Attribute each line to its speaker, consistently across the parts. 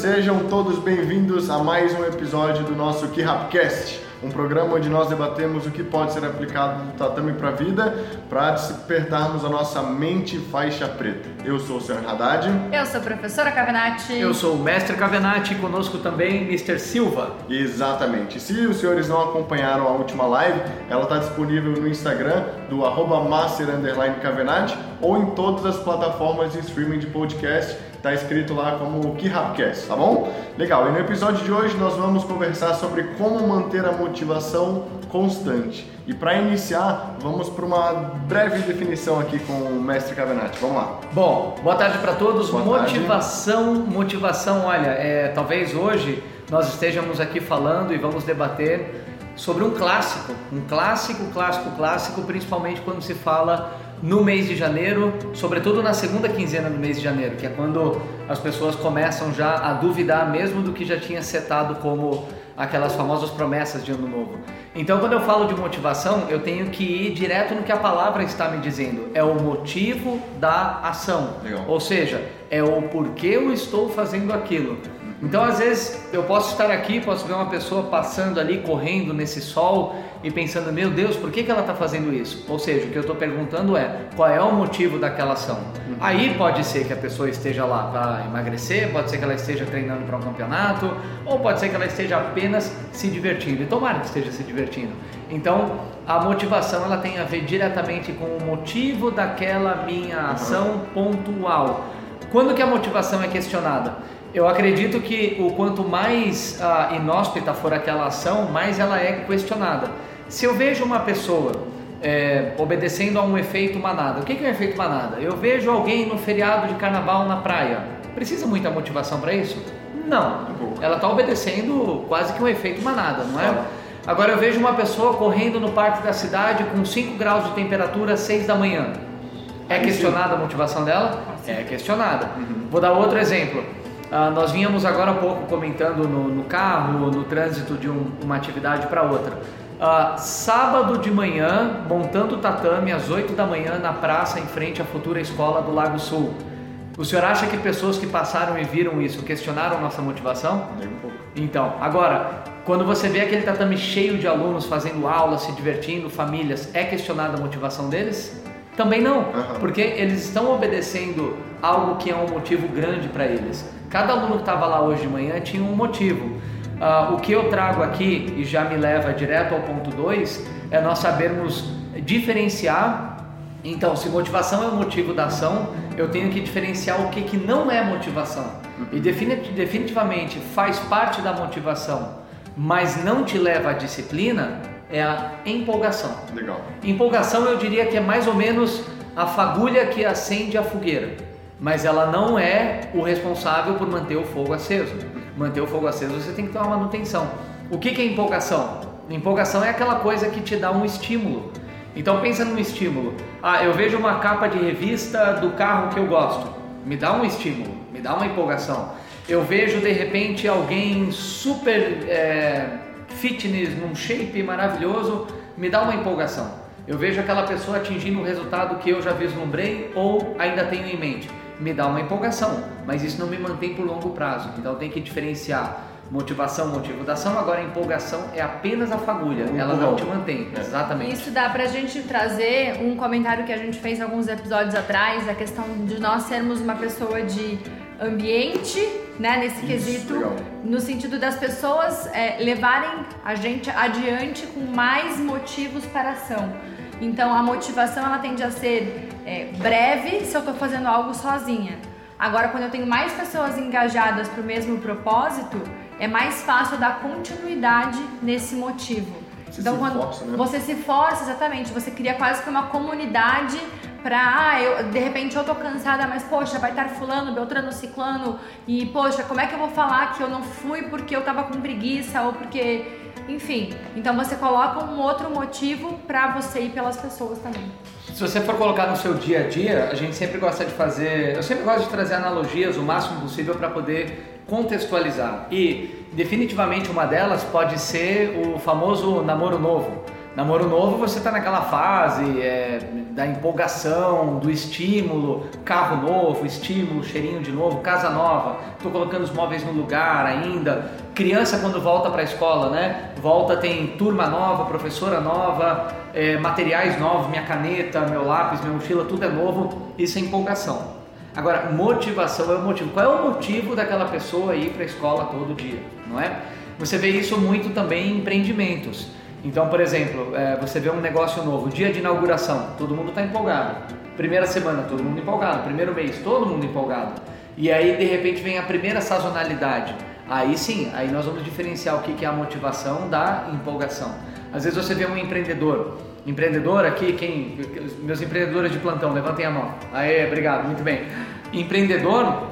Speaker 1: sejam todos bem-vindos a mais um episódio do nosso KeRapcast, um programa onde nós debatemos o que pode ser aplicado do tatame para a vida para despertarmos a nossa mente faixa preta. Eu sou o Sr. Haddad.
Speaker 2: Eu sou a professora Cavenati.
Speaker 3: Eu sou o mestre Cavenati e conosco também Mr. Silva.
Speaker 1: Exatamente. Se os senhores não acompanharam a última live, ela está disponível no Instagram do arroba master Cavenati ou em todas as plataformas de streaming de podcast Tá escrito lá como KiRapcast, tá bom? Legal. E no episódio de hoje nós vamos conversar sobre como manter a motivação constante. E para iniciar, vamos para uma breve definição aqui com o mestre Cavenati. Vamos lá.
Speaker 3: Bom, boa tarde para todos.
Speaker 1: Boa
Speaker 3: motivação, tarde. motivação. Olha, é, talvez hoje nós estejamos aqui falando e vamos debater sobre um clássico, um clássico, clássico, clássico, principalmente quando se fala no mês de janeiro, sobretudo na segunda quinzena do mês de janeiro, que é quando as pessoas começam já a duvidar mesmo do que já tinha setado como aquelas famosas promessas de ano novo. Então, quando eu falo de motivação, eu tenho que ir direto no que a palavra está me dizendo. É o motivo da ação.
Speaker 1: Legal.
Speaker 3: Ou seja, é o porquê eu estou fazendo aquilo. Então, às vezes, eu posso estar aqui, posso ver uma pessoa passando ali, correndo nesse sol e pensando, meu Deus, por que, que ela está fazendo isso? Ou seja, o que eu estou perguntando é, qual é o motivo daquela ação? Uhum. Aí pode ser que a pessoa esteja lá para emagrecer, pode ser que ela esteja treinando para um campeonato, ou pode ser que ela esteja apenas se divertindo. E tomara que esteja se divertindo. Então, a motivação ela tem a ver diretamente com o motivo daquela minha uhum. ação uhum. pontual. Quando que a motivação é questionada? Eu acredito que o quanto mais uh, inóspita for aquela ação, mais ela é questionada. Se eu vejo uma pessoa é, obedecendo a um efeito manada, o que é um efeito manada? Eu vejo alguém no feriado de carnaval na praia. Precisa muita motivação para isso? Não. Ela está obedecendo quase que um efeito manada, não é? Agora eu vejo uma pessoa correndo no parque da cidade com 5 graus de temperatura às 6 da manhã. É questionada a motivação dela? É questionada. Uhum. Vou dar outro exemplo. Ah, nós vínhamos agora há pouco comentando no, no carro, no trânsito de um, uma atividade para outra. Ah, sábado de manhã, montando o tatame às 8 da manhã na praça em frente à futura escola do Lago Sul. O senhor acha que pessoas que passaram e viram isso questionaram nossa motivação?
Speaker 1: Nem um pouco.
Speaker 3: Então, agora, quando você vê aquele tatame cheio de alunos fazendo aula, se divertindo, famílias, é questionada a motivação deles? Também não, uhum. porque eles estão obedecendo algo que é um motivo grande para eles. Cada aluno que estava lá hoje de manhã tinha um motivo. Uh, o que eu trago aqui e já me leva direto ao ponto 2 é nós sabermos diferenciar. Então, se motivação é o motivo da ação, eu tenho que diferenciar o que, que não é motivação. E definitivamente faz parte da motivação, mas não te leva à disciplina, é a empolgação.
Speaker 1: Legal.
Speaker 3: Empolgação eu diria que é mais ou menos a fagulha que acende a fogueira, mas ela não é o responsável por manter o fogo aceso. Manter o fogo aceso você tem que ter uma manutenção. O que, que é empolgação? Empolgação é aquela coisa que te dá um estímulo. Então pensa num estímulo. Ah, eu vejo uma capa de revista do carro que eu gosto. Me dá um estímulo, me dá uma empolgação. Eu vejo de repente alguém super é, fitness, num shape maravilhoso, me dá uma empolgação. Eu vejo aquela pessoa atingindo um resultado que eu já vislumbrei ou ainda tenho em mente. Me dá uma empolgação, mas isso não me mantém por longo prazo. Então tem que diferenciar motivação, motivo da ação. Agora a empolgação é apenas a fagulha, ela não te mantém. É. Exatamente.
Speaker 2: Isso dá pra gente trazer um comentário que a gente fez alguns episódios atrás, a questão de nós sermos uma pessoa de ambiente, né, nesse Isso, quesito,
Speaker 1: legal.
Speaker 2: no sentido das pessoas é, levarem a gente adiante com mais motivos para ação. Então a motivação ela tende a ser é, breve se eu estou fazendo algo sozinha. Agora, quando eu tenho mais pessoas engajadas para o mesmo propósito, é mais fácil dar continuidade nesse motivo.
Speaker 1: Você então, quando força, né?
Speaker 2: você se força, exatamente, você cria quase que uma comunidade pra, ah, eu, de repente eu tô cansada, mas poxa, vai estar fulano, beltrano, ciclano, e poxa, como é que eu vou falar que eu não fui porque eu tava com preguiça ou porque, enfim. Então você coloca um outro motivo para você ir pelas pessoas também.
Speaker 3: Se você for colocar no seu dia a dia, a gente sempre gosta de fazer, eu sempre gosto de trazer analogias o máximo possível para poder contextualizar. E definitivamente uma delas pode ser o famoso namoro novo. Namoro novo, você está naquela fase, é, da empolgação, do estímulo, carro novo, estímulo, cheirinho de novo, casa nova, estou colocando os móveis no lugar ainda, criança quando volta para a escola, né? Volta tem turma nova, professora nova, é, materiais novos, minha caneta, meu lápis, minha mochila, tudo é novo, isso é empolgação. Agora, motivação é o motivo. Qual é o motivo daquela pessoa ir para a escola todo dia, não é? Você vê isso muito também em empreendimentos. Então, por exemplo, é, você vê um negócio novo, dia de inauguração, todo mundo está empolgado. Primeira semana, todo mundo empolgado. Primeiro mês, todo mundo empolgado. E aí, de repente, vem a primeira sazonalidade. Aí sim, aí nós vamos diferenciar o que é a motivação da empolgação. Às vezes você vê um empreendedor, empreendedor aqui, quem, meus empreendedores de plantão, levantem a mão. Aê, obrigado, muito bem. Empreendedor,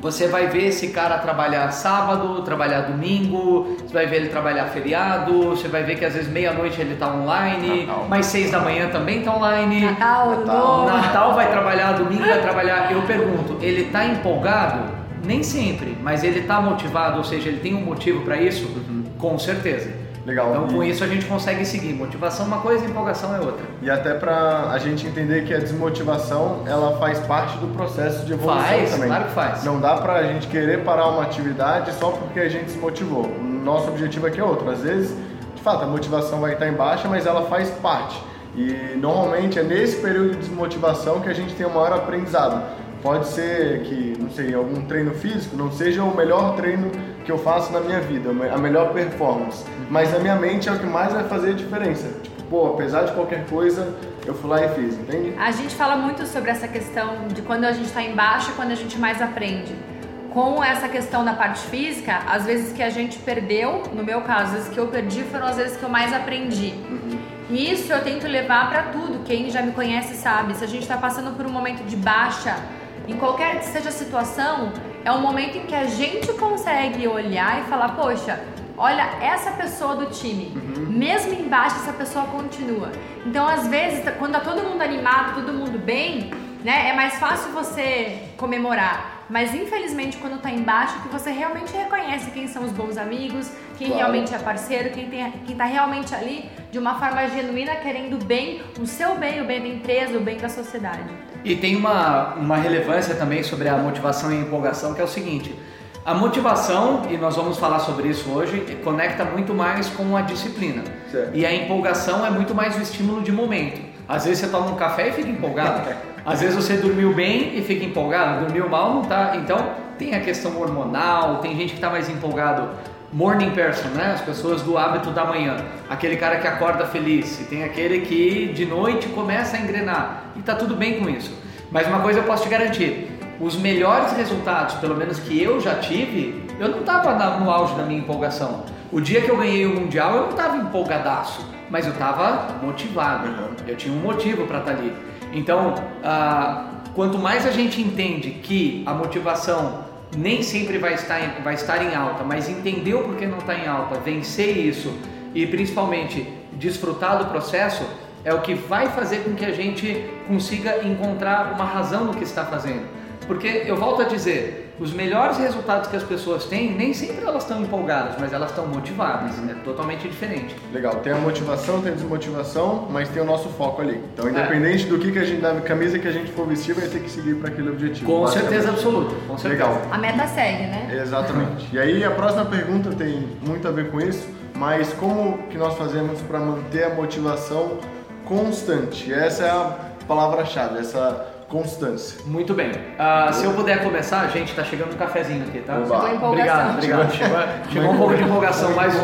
Speaker 3: você vai ver esse cara trabalhar sábado, trabalhar domingo, você vai ver ele trabalhar feriado, você vai ver que às vezes meia-noite ele está online, Natal. mais seis da manhã também está online.
Speaker 2: Natal, Natal.
Speaker 3: Natal vai trabalhar, domingo vai trabalhar. Eu pergunto, ele está empolgado? Nem sempre, mas ele está motivado, ou seja, ele tem um motivo para isso? Uhum. Com certeza.
Speaker 1: Legal.
Speaker 3: Então, com isso a gente consegue seguir. Motivação é uma coisa, empolgação é outra.
Speaker 1: E até para a gente entender que a desmotivação ela faz parte do processo de evolução
Speaker 3: faz,
Speaker 1: também.
Speaker 3: Claro que faz.
Speaker 1: Não dá para a gente querer parar uma atividade só porque a gente desmotivou. Nosso objetivo aqui é outro. Às vezes, de fato, a motivação vai estar em baixa, mas ela faz parte. E normalmente é nesse período de desmotivação que a gente tem o maior aprendizado. Pode ser que, não sei, algum treino físico não seja o melhor treino que eu faço na minha vida, a melhor performance. Mas na minha mente é o que mais vai fazer a diferença. Tipo, pô, apesar de qualquer coisa, eu fui lá e fiz, entende?
Speaker 2: A gente fala muito sobre essa questão de quando a gente está embaixo e quando a gente mais aprende. Com essa questão da parte física, às vezes que a gente perdeu, no meu caso, as vezes que eu perdi foram as vezes que eu mais aprendi. Uhum. E isso eu tento levar para tudo. Quem já me conhece sabe. Se a gente está passando por um momento de baixa, em qualquer que seja a situação, é um momento em que a gente consegue olhar e falar, poxa, olha essa pessoa do time, uhum. mesmo embaixo essa pessoa continua. Então, às vezes, quando tá todo mundo animado, todo mundo bem, né, é mais fácil você comemorar. Mas infelizmente quando tá embaixo que você realmente reconhece quem são os bons amigos, quem claro. realmente é parceiro, quem, tem, quem tá realmente ali de uma forma genuína querendo bem, o seu bem, o bem da empresa, o bem da sociedade.
Speaker 3: E tem uma, uma relevância também sobre a motivação e a empolgação, que é o seguinte: a motivação, e nós vamos falar sobre isso hoje, conecta muito mais com a disciplina. Certo. E a empolgação é muito mais o estímulo de momento. Às vezes você toma um café e fica empolgado. Às vezes você dormiu bem e fica empolgado, dormiu mal não tá. Então tem a questão hormonal, tem gente que está mais empolgado morning person, né? As pessoas do hábito da manhã. Aquele cara que acorda feliz. E tem aquele que de noite começa a engrenar. E tá tudo bem com isso. Mas uma coisa eu posso te garantir: os melhores resultados, pelo menos que eu já tive, eu não estava no auge da minha empolgação. O dia que eu ganhei o Mundial, eu não estava empolgadaço, mas eu estava motivado. Eu tinha um motivo para estar tá ali. Então, ah, quanto mais a gente entende que a motivação nem sempre vai estar, em, vai estar em alta, mas entender o porquê não está em alta, vencer isso e principalmente desfrutar do processo é o que vai fazer com que a gente consiga encontrar uma razão no que está fazendo. Porque eu volto a dizer, os melhores resultados que as pessoas têm, nem sempre elas estão empolgadas, mas elas estão motivadas. É totalmente diferente.
Speaker 1: Legal, tem a motivação, tem a desmotivação, mas tem o nosso foco ali. Então, é. independente é. do que, que a gente, da camisa que a gente for vestir, vai ter que seguir para aquele objetivo.
Speaker 3: Com certeza absoluta. Com certeza.
Speaker 1: Legal.
Speaker 2: A meta segue, né?
Speaker 1: Exatamente. E aí, a próxima pergunta tem muito a ver com isso, mas como que nós fazemos para manter a motivação constante? Essa é a palavra-chave, essa Constância.
Speaker 3: Muito bem. Uh, se eu puder começar, gente, tá chegando um cafezinho aqui, tá?
Speaker 2: Chegou
Speaker 3: Obrigado, obrigado. Chegou, chegou um pouco de empolgação, mais,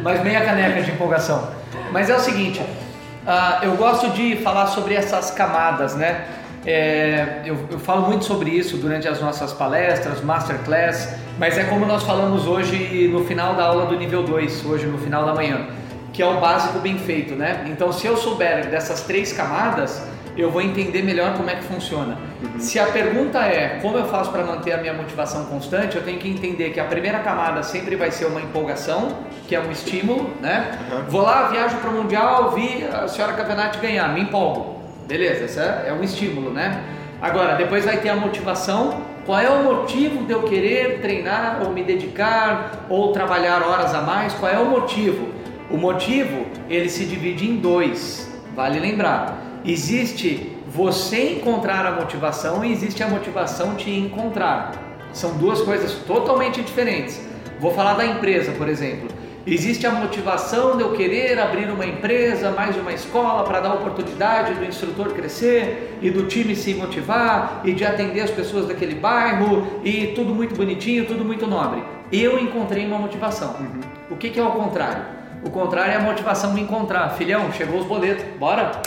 Speaker 3: mais meia caneca de empolgação. Mas é o seguinte, uh, eu gosto de falar sobre essas camadas, né? É, eu, eu, falo muito sobre isso durante as nossas palestras, masterclass, mas é como nós falamos hoje no final da aula do nível 2, hoje no final da manhã, que é o básico bem feito, né? Então, se eu souber dessas três camadas, eu vou entender melhor como é que funciona. Uhum. Se a pergunta é como eu faço para manter a minha motivação constante, eu tenho que entender que a primeira camada sempre vai ser uma empolgação, que é um estímulo, né? Uhum. Vou lá, viajo para o Mundial, vi a senhora Campeonato ganhar, me empolgo. Beleza, esse é, é um estímulo, né? Agora, depois vai ter a motivação. Qual é o motivo de eu querer treinar ou me dedicar ou trabalhar horas a mais? Qual é o motivo? O motivo ele se divide em dois, vale lembrar Existe você encontrar a motivação e existe a motivação te encontrar. São duas coisas totalmente diferentes. Vou falar da empresa, por exemplo. Existe a motivação de eu querer abrir uma empresa, mais uma escola para dar oportunidade do instrutor crescer e do time se motivar e de atender as pessoas daquele bairro e tudo muito bonitinho, tudo muito nobre. Eu encontrei uma motivação. Uhum. O que, que é o contrário? O contrário é a motivação de encontrar. Filhão, chegou os boletos, bora?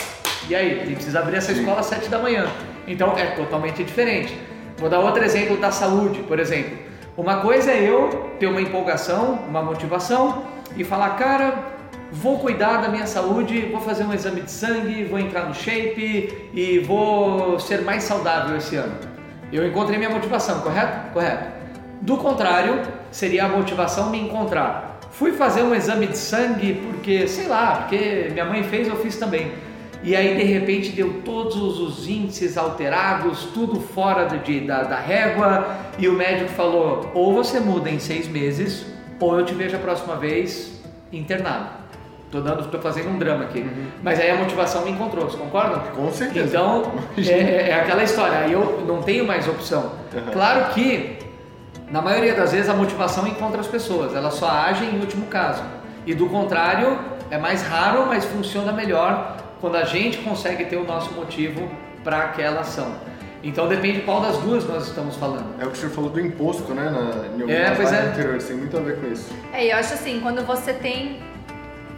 Speaker 3: E aí, precisa abrir essa escola às 7 da manhã. Então é totalmente diferente. Vou dar outro exemplo da saúde, por exemplo. Uma coisa é eu ter uma empolgação, uma motivação e falar, cara, vou cuidar da minha saúde, vou fazer um exame de sangue, vou entrar no shape e vou ser mais saudável esse ano. Eu encontrei minha motivação, correto? Correto. Do contrário, seria a motivação me encontrar. Fui fazer um exame de sangue porque, sei lá, porque minha mãe fez, eu fiz também e aí de repente deu todos os índices alterados, tudo fora de, da, da régua, e o médico falou: ou você muda em seis meses, ou eu te vejo a próxima vez internado. Tô dando, tô fazendo um drama aqui. Uhum. Mas aí a motivação me encontrou, vocês concordam?
Speaker 1: Com certeza.
Speaker 3: Então, é, é, é, aquela história, aí eu não tenho mais opção. Uhum. Claro que, na maioria das vezes, a motivação encontra as pessoas, ela só age em último caso. E do contrário, é mais raro, mas funciona melhor quando a gente consegue ter o nosso motivo para aquela ação. Então depende qual das duas nós estamos falando.
Speaker 1: É o que o senhor falou do imposto, né? Na,
Speaker 3: em é, pois é.
Speaker 1: anterior, tem muito a ver com isso.
Speaker 2: É, eu acho assim, quando você tem.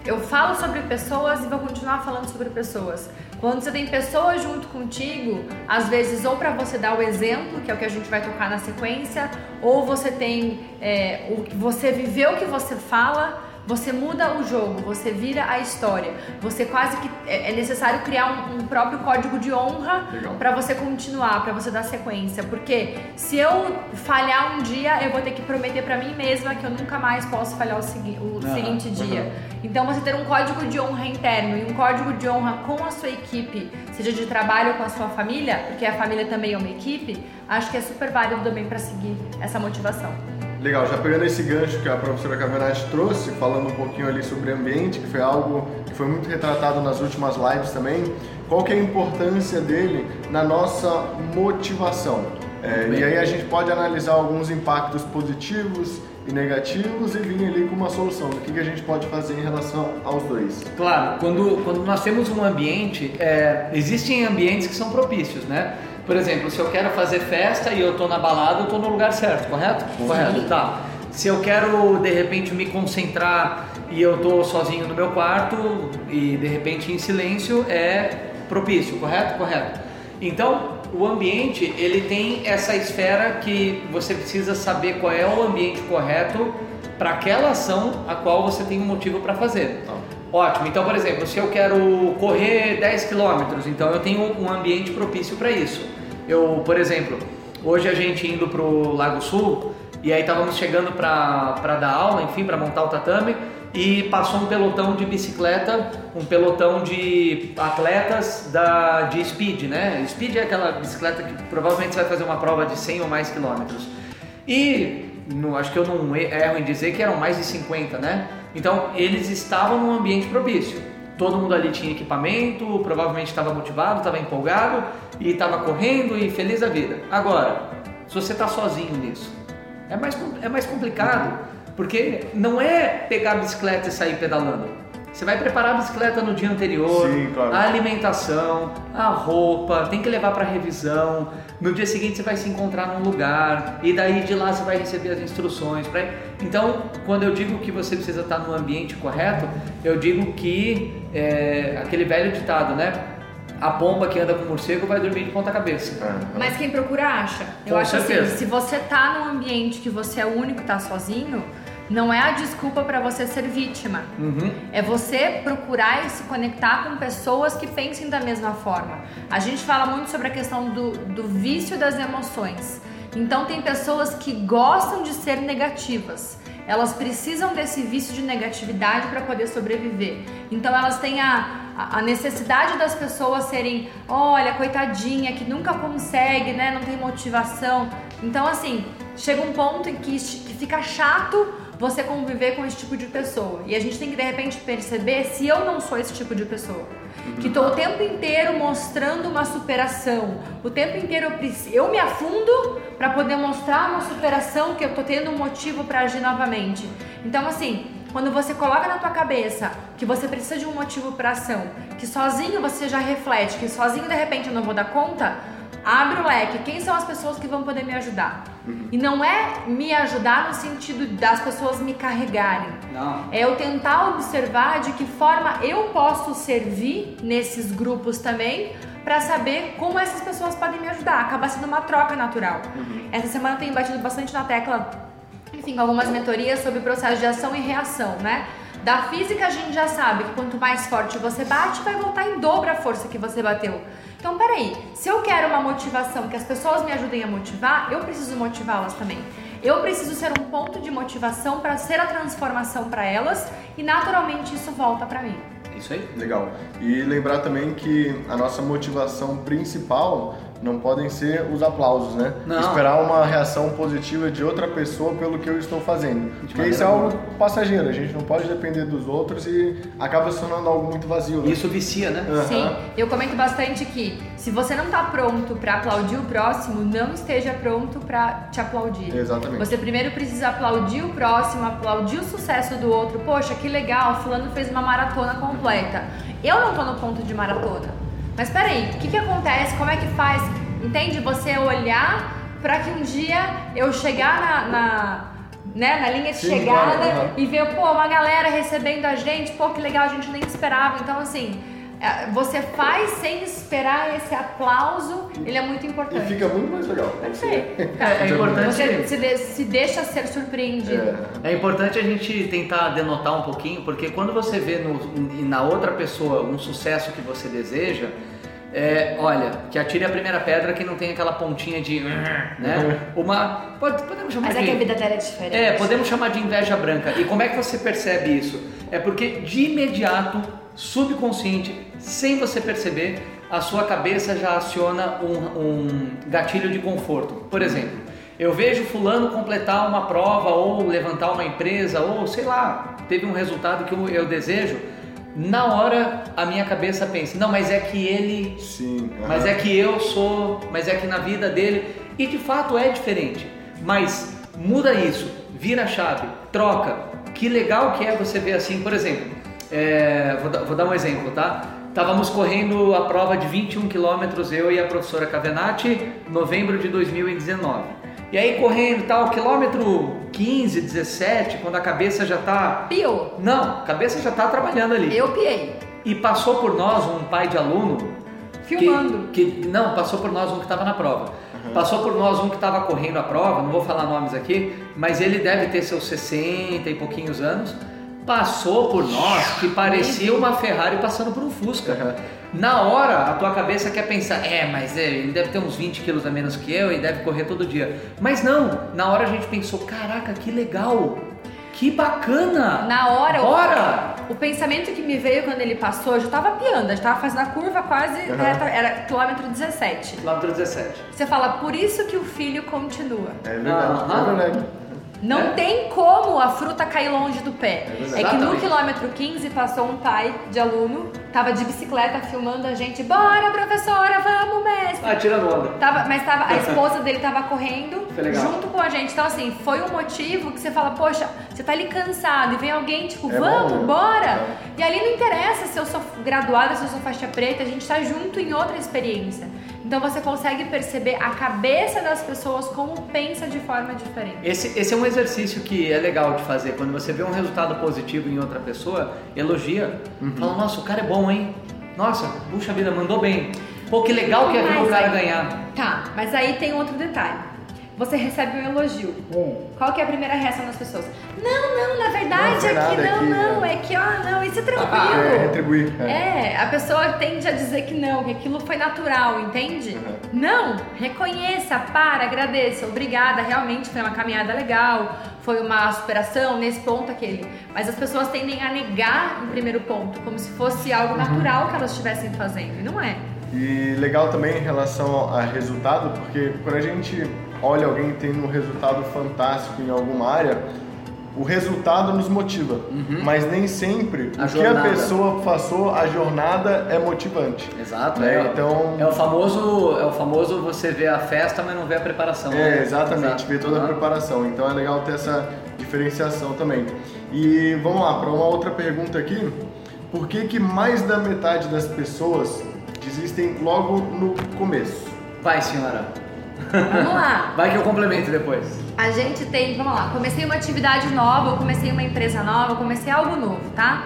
Speaker 2: Eu falo sobre pessoas e vou continuar falando sobre pessoas. Quando você tem pessoas junto contigo, às vezes ou para você dar o exemplo, que é o que a gente vai tocar na sequência, ou você tem é, o você viveu o que você fala você muda o jogo, você vira a história. Você quase que é, é necessário criar um, um próprio código de honra para você continuar, para você dar sequência. Porque se eu falhar um dia, eu vou ter que prometer para mim mesma que eu nunca mais posso falhar o, segui o ah, seguinte dia. Uhum. Então você ter um código de honra interno e um código de honra com a sua equipe, seja de trabalho com a sua família, porque a família também é uma equipe, acho que é super válido também para seguir essa motivação.
Speaker 1: Legal, já pegando esse gancho que a professora Cavenagem trouxe, falando um pouquinho ali sobre ambiente, que foi algo que foi muito retratado nas últimas lives também, qual que é a importância dele na nossa motivação? É, e aí a gente pode analisar alguns impactos positivos e negativos e vir ali com uma solução do que, que a gente pode fazer em relação aos dois.
Speaker 3: Claro, quando, quando nós temos um ambiente, é, existem ambientes que são propícios, né? Por exemplo, se eu quero fazer festa e eu estou na balada, eu estou no lugar certo, correto?
Speaker 1: Sim.
Speaker 3: Correto, tá. Se eu quero de repente me concentrar e eu estou sozinho no meu quarto e de repente em silêncio, é propício, correto? Correto. Então, o ambiente, ele tem essa esfera que você precisa saber qual é o ambiente correto para aquela ação a qual você tem um motivo para fazer. Tá. Ótimo. Então, por exemplo, se eu quero correr 10 quilômetros, então eu tenho um ambiente propício para isso. Eu, por exemplo, hoje a gente indo pro Lago Sul e aí estávamos chegando para dar aula, enfim, para montar o tatame e passou um pelotão de bicicleta, um pelotão de atletas da, de speed, né? Speed é aquela bicicleta que provavelmente você vai fazer uma prova de 100 ou mais quilômetros. E no, acho que eu não erro em dizer que eram mais de 50, né? Então eles estavam num ambiente propício todo mundo ali tinha equipamento, provavelmente estava motivado, estava empolgado e estava correndo e feliz da vida. Agora, se você está sozinho nisso, é mais, é mais complicado, porque não é pegar a bicicleta e sair pedalando. Você vai preparar a bicicleta no dia anterior,
Speaker 1: Sim, claro.
Speaker 3: a alimentação, a roupa, tem que levar para revisão. No dia seguinte você vai se encontrar num lugar e daí de lá você vai receber as instruções. Pra... Então, quando eu digo que você precisa estar no ambiente correto, eu digo que é aquele velho ditado, né? A pomba que anda com o morcego vai dormir de ponta cabeça.
Speaker 2: É. Mas quem procura acha. Eu com acho assim, certeza. assim, se você tá num ambiente que você é o único que tá sozinho, não é a desculpa para você ser vítima. Uhum. É você procurar e se conectar com pessoas que pensem da mesma forma. A gente fala muito sobre a questão do, do vício das emoções. Então, tem pessoas que gostam de ser negativas. Elas precisam desse vício de negatividade para poder sobreviver. Então, elas têm a, a necessidade das pessoas serem, olha, coitadinha, que nunca consegue, né? Não tem motivação. Então, assim, chega um ponto em que, que fica chato você conviver com esse tipo de pessoa. E a gente tem que de repente perceber se eu não sou esse tipo de pessoa. Que estou o tempo inteiro mostrando uma superação. O tempo inteiro eu, eu me afundo para poder mostrar uma superação que eu estou tendo um motivo para agir novamente. Então, assim, quando você coloca na tua cabeça que você precisa de um motivo para ação, que sozinho você já reflete, que sozinho de repente eu não vou dar conta, abre o leque. Quem são as pessoas que vão poder me ajudar? Uhum. E não é me ajudar no sentido das pessoas me carregarem.
Speaker 3: Não.
Speaker 2: É eu tentar observar de que forma eu posso servir nesses grupos também para saber como essas pessoas podem me ajudar. Acaba sendo uma troca natural. Uhum. Essa semana eu tenho batido bastante na tecla enfim, algumas mentorias sobre processo de ação e reação, né? Da física a gente já sabe que quanto mais forte você bate, vai voltar em dobro a força que você bateu. Então, peraí, se eu quero uma motivação, que as pessoas me ajudem a motivar, eu preciso motivá-las também. Eu preciso ser um ponto de motivação para ser a transformação para elas e naturalmente isso volta para mim.
Speaker 3: Isso aí.
Speaker 1: Legal. E lembrar também que a nossa motivação principal não podem ser os aplausos, né?
Speaker 3: Não.
Speaker 1: Esperar uma reação positiva de outra pessoa pelo que eu estou fazendo. Porque isso é algo passageiro, a gente não pode depender dos outros e acaba se tornando algo muito vazio. Né?
Speaker 3: Isso vicia, né?
Speaker 2: Uhum. Sim, eu comento bastante que se você não está pronto para aplaudir o próximo, não esteja pronto para te aplaudir.
Speaker 1: Exatamente.
Speaker 2: Você primeiro precisa aplaudir o próximo, aplaudir o sucesso do outro. Poxa, que legal, fulano fez uma maratona completa. Eu não estou no ponto de maratona. Mas peraí, o que, que acontece? Como é que faz? Entende? Você olhar para que um dia eu chegar na, na, né, na linha de Sim, chegada claro, e ver, pô, uma galera recebendo a gente, pô, que legal, a gente nem esperava. Então, assim, você faz sem esperar esse aplauso, ele é muito importante.
Speaker 1: E fica muito mais legal.
Speaker 2: Perfeito. É, é importante. Você se, de, se, deixa ser surpreendido.
Speaker 3: É. é. importante a gente tentar denotar um pouquinho, porque quando você vê no, na outra pessoa um sucesso que você deseja, é, olha, que atire a primeira pedra que não tem aquela pontinha de. né? Uma. Pode, podemos chamar
Speaker 2: Mas
Speaker 3: de.
Speaker 2: Mas é que a vida dela é diferente.
Speaker 3: É, podemos chamar de inveja branca. E como é que você percebe isso? É porque de imediato, subconsciente, sem você perceber, a sua cabeça já aciona um, um gatilho de conforto. Por exemplo, eu vejo fulano completar uma prova ou levantar uma empresa ou sei lá, teve um resultado que eu, eu desejo na hora a minha cabeça pensa, não, mas é que ele.
Speaker 1: Sim.
Speaker 3: Uhum. Mas é que eu sou, mas é que na vida dele. E de fato é diferente. Mas muda isso, vira a chave, troca. Que legal que é você ver assim, por exemplo, é, vou, vou, dar um exemplo, tá? Estávamos correndo a prova de 21 quilômetros, eu e a professora Cavenati, novembro de 2019. E aí correndo tal, quilômetro 15, 17, quando a cabeça já tá.
Speaker 2: Piou.
Speaker 3: Não, a cabeça já tá trabalhando ali.
Speaker 2: Eu piei.
Speaker 3: E passou por nós um pai de aluno.
Speaker 2: Filmando.
Speaker 3: Que, que não, passou por nós um que estava na prova. Uhum. Passou por nós um que estava correndo a prova, não vou falar nomes aqui, mas ele deve ter seus 60 e pouquinhos anos. Passou por nós que parecia uma Ferrari passando por um Fusca. Uhum. Na hora, a tua cabeça quer pensar, é, mas é, ele deve ter uns 20 quilos a menos que eu e deve correr todo dia. Mas não, na hora a gente pensou, caraca, que legal, que bacana!
Speaker 2: Na hora,
Speaker 3: Bora!
Speaker 2: O, o pensamento que me veio quando ele passou, eu já tava piando, já tava fazendo a curva quase, uhum. era, era quilômetro 17.
Speaker 3: Quilômetro 17.
Speaker 2: Você fala, por isso que o filho continua.
Speaker 1: É verdade, uhum. é verdade.
Speaker 2: Não é? tem como a fruta cair longe do pé. É, é que no quilômetro 15 passou um pai de aluno, tava de bicicleta filmando a gente. Bora, professora, vamos, mestre.
Speaker 3: Ah, tirando onda.
Speaker 2: Tava, mas tava, a esposa dele tava correndo junto com a gente. Então, assim, foi um motivo que você fala, poxa, você tá ali cansado e vem alguém, tipo, é vamos, bom, bora. É. E ali não interessa se eu sou graduada, se eu sou faixa preta, a gente tá junto em outra experiência. Então você consegue perceber a cabeça das pessoas como pensa de forma diferente.
Speaker 3: Esse, esse é um exercício que é legal de fazer. Quando você vê um resultado positivo em outra pessoa, elogia. Uhum. Fala, nossa, o cara é bom, hein? Nossa, puxa vida, mandou bem. Pô, que legal que é ver o cara ganhar.
Speaker 2: Tá, mas aí tem outro detalhe você recebe um elogio. Hum. Qual que é a primeira reação das pessoas? Não, não, na verdade não, aqui não, aqui, não, é que ó, não, isso é tranquilo. Ah,
Speaker 1: é, retribuir.
Speaker 2: É. é. a pessoa tende a dizer que não, que aquilo foi natural, entende? Uhum. Não, reconheça, para, agradeça, obrigada, realmente foi uma caminhada legal, foi uma superação nesse ponto aquele. Mas as pessoas tendem a negar o primeiro ponto, como se fosse algo uhum. natural que elas estivessem fazendo, e não é.
Speaker 1: E legal também em relação a resultado, porque quando a gente olha alguém tendo um resultado fantástico em alguma área, o resultado nos motiva,
Speaker 3: Uhum.
Speaker 1: mas nem sempre
Speaker 3: A
Speaker 1: o que
Speaker 3: jornada.
Speaker 1: a pessoa passou, a jornada é motivante.
Speaker 3: Exato,
Speaker 1: É,
Speaker 3: é,
Speaker 1: então-
Speaker 3: é o famoso, é o famoso você vê a festa, mas não vê a preparação.
Speaker 1: É,
Speaker 3: né?
Speaker 1: exatamente,
Speaker 3: Exato.
Speaker 1: ver toda a
Speaker 3: Aham.
Speaker 1: preparação. Então é legal ter essa diferenciação também. E vamos lá, para uma outra pergunta aqui. Por que, que mais da metade das pessoas desistem logo no começo?
Speaker 3: Vai, senhora.
Speaker 2: Vamos lá.
Speaker 3: Vai que eu complemento depois.
Speaker 2: A gente tem, vamos lá, comecei uma atividade nova, eu comecei uma empresa nova, eu comecei algo novo, tá?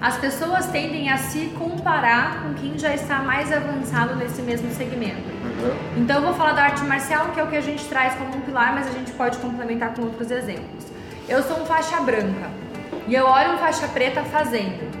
Speaker 2: As pessoas tendem a se comparar com quem já está mais avançado nesse mesmo segmento. Então eu vou falar da arte marcial, que é o que a gente traz como um pilar, mas a gente pode complementar com outros exemplos. Eu sou um faixa branca e eu olho um faixa preta fazendo.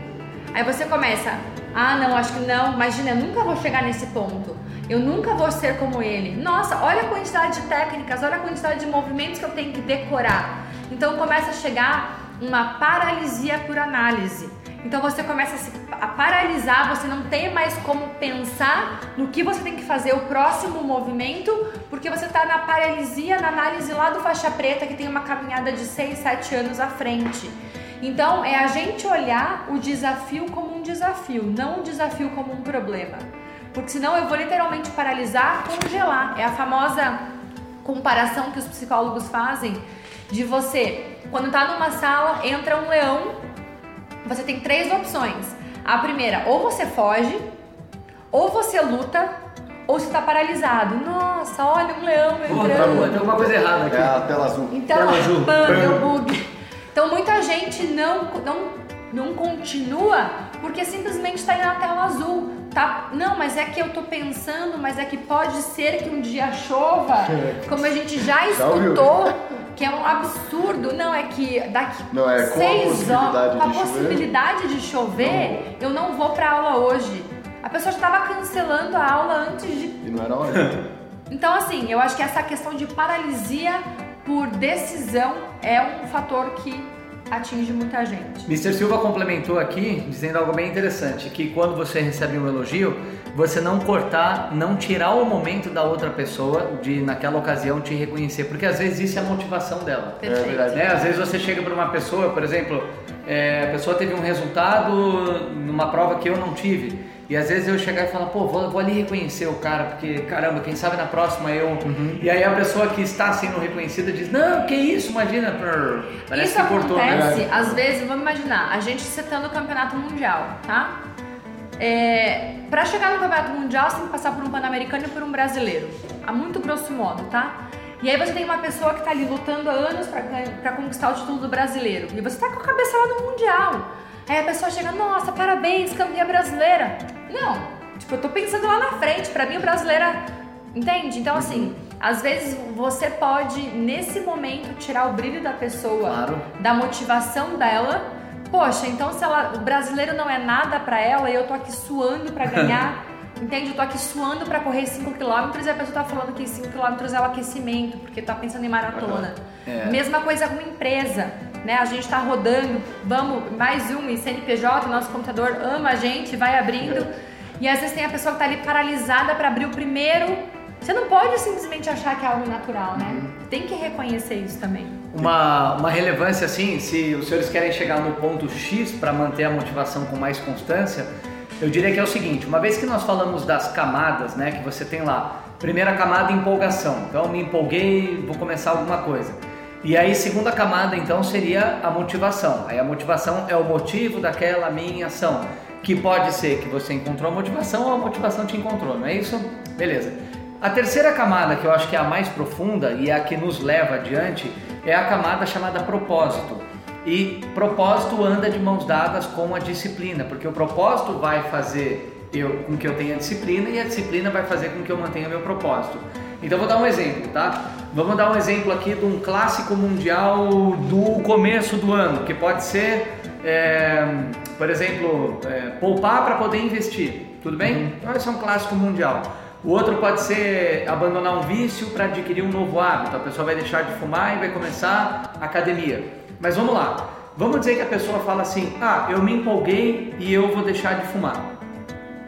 Speaker 2: Aí você começa, ah não, acho que não, imagina, eu nunca vou chegar nesse ponto. Eu nunca vou ser como ele. Nossa, olha a quantidade de técnicas, olha a quantidade de movimentos que eu tenho que decorar. Então começa a chegar uma paralisia por análise. Então você começa a, se, a paralisar, você não tem mais como pensar no que você tem que fazer o próximo movimento, porque você está na paralisia, na análise lá do faixa preta que tem uma caminhada de 6, 7 anos à frente. Então é a gente olhar o desafio como um desafio, não o desafio como um problema. Porque senão eu vou literalmente paralisar, congelar. É a famosa comparação que os psicólogos fazem de você, quando tá numa sala, entra um leão, você tem três opções. A primeira, ou você foge, ou você luta, ou você tá paralisado. Nossa, olha um leão
Speaker 3: tá
Speaker 2: entrando.
Speaker 3: bom, tem alguma coisa errada aqui.
Speaker 1: É a tela azul.
Speaker 2: Então,
Speaker 3: Tela azul.
Speaker 2: deu bug. Então muita gente não, não, não continua porque simplesmente está indo na tela azul. Tá? Não, mas é que eu tô pensando, mas é que pode ser que um dia chova, como a gente já escutou, que é um absurdo. Não, é que daqui
Speaker 1: Não, é com a
Speaker 2: seis
Speaker 1: possibilidade
Speaker 2: horas, com a
Speaker 1: de chover.
Speaker 2: possibilidade de chover, eu não vou pra aula hoje. A pessoa já estava cancelando a aula antes de
Speaker 1: E não era hora.
Speaker 2: então, assim, eu acho que essa questão de paralisia por decisão é um fator que atinge muita gente.
Speaker 3: Mr. Silva complementou aqui, dizendo algo bem interessante, que quando você recebe um elogio, você não cortar, não tirar o momento da outra pessoa de naquela ocasião te reconhecer, porque às vezes isso é a motivação dela.
Speaker 2: Perfeito.
Speaker 3: verdade, né? Às vezes você chega para uma pessoa, por exemplo, é, a pessoa teve um resultado numa prova que eu não tive. E às vezes eu chegar e falar, pô, vou, vou ali reconhecer o cara, porque caramba, quem sabe na próxima eu.
Speaker 2: Uhum.
Speaker 3: E aí a pessoa que está sendo reconhecida diz, não, que isso, imagina, parece
Speaker 2: Isso
Speaker 3: que cortou, né?
Speaker 2: acontece, às vezes, vamos imaginar, a gente setando o campeonato mundial, tá? É, para chegar no campeonato mundial, você tem que passar por um pan-americano e por um brasileiro. A muito grosso modo, tá? E aí você tem uma pessoa que tá ali lutando há anos pra, pra conquistar o título do brasileiro. E você tá com a cabeça lá no mundial. Aí a pessoa chega, nossa, parabéns, campeã brasileira. Não, tipo, eu tô pensando lá na frente, pra mim o brasileira. Entende? Então, assim, às vezes você pode, nesse momento, tirar o brilho da pessoa,
Speaker 3: Claro.
Speaker 2: da motivação dela. Poxa, então se ela, o brasileiro não é nada pra ela e eu tô aqui suando pra ganhar, entende? Eu tô aqui suando pra correr 5 km e a pessoa tá falando que 5 km é o aquecimento, porque tá pensando em maratona.
Speaker 3: É.
Speaker 2: Mesma coisa com empresa, né? A gente tá rodando, vamos, mais um, e CNPJ, nosso computador ama a gente, vai abrindo. E às vezes tem a pessoa que tá ali paralisada pra abrir o primeiro. Você não pode simplesmente achar que é algo natural, né? Tem que reconhecer isso também.
Speaker 3: Uma, uma relevância assim, se os senhores querem chegar no ponto X para manter a motivação com mais constância, eu diria que é o seguinte: uma vez que nós falamos das camadas, né, que você tem lá, primeira camada empolgação, então me empolguei, vou começar alguma coisa. E aí segunda camada então seria a motivação. Aí a motivação é o motivo daquela minha ação, que pode ser que você encontrou a motivação ou a motivação te encontrou, não é isso? Beleza. A terceira camada, que eu acho que é a mais profunda e é a que nos leva adiante, é a camada chamada propósito. E propósito anda de mãos dadas com a disciplina, porque o propósito vai fazer eu, com que eu tenha disciplina e a disciplina vai fazer com que eu mantenha meu propósito. Então vou dar um exemplo, tá? Vamos dar um exemplo aqui de um clássico mundial do começo do ano, que pode ser, é, por exemplo, é, poupar para poder investir. Tudo bem? Então esse é um clássico mundial. O outro pode ser abandonar um vício para adquirir um novo hábito. A pessoa vai deixar de fumar e vai começar a academia. Mas vamos lá. Vamos dizer que a pessoa fala assim: "Ah, eu me empolguei e eu vou deixar de fumar".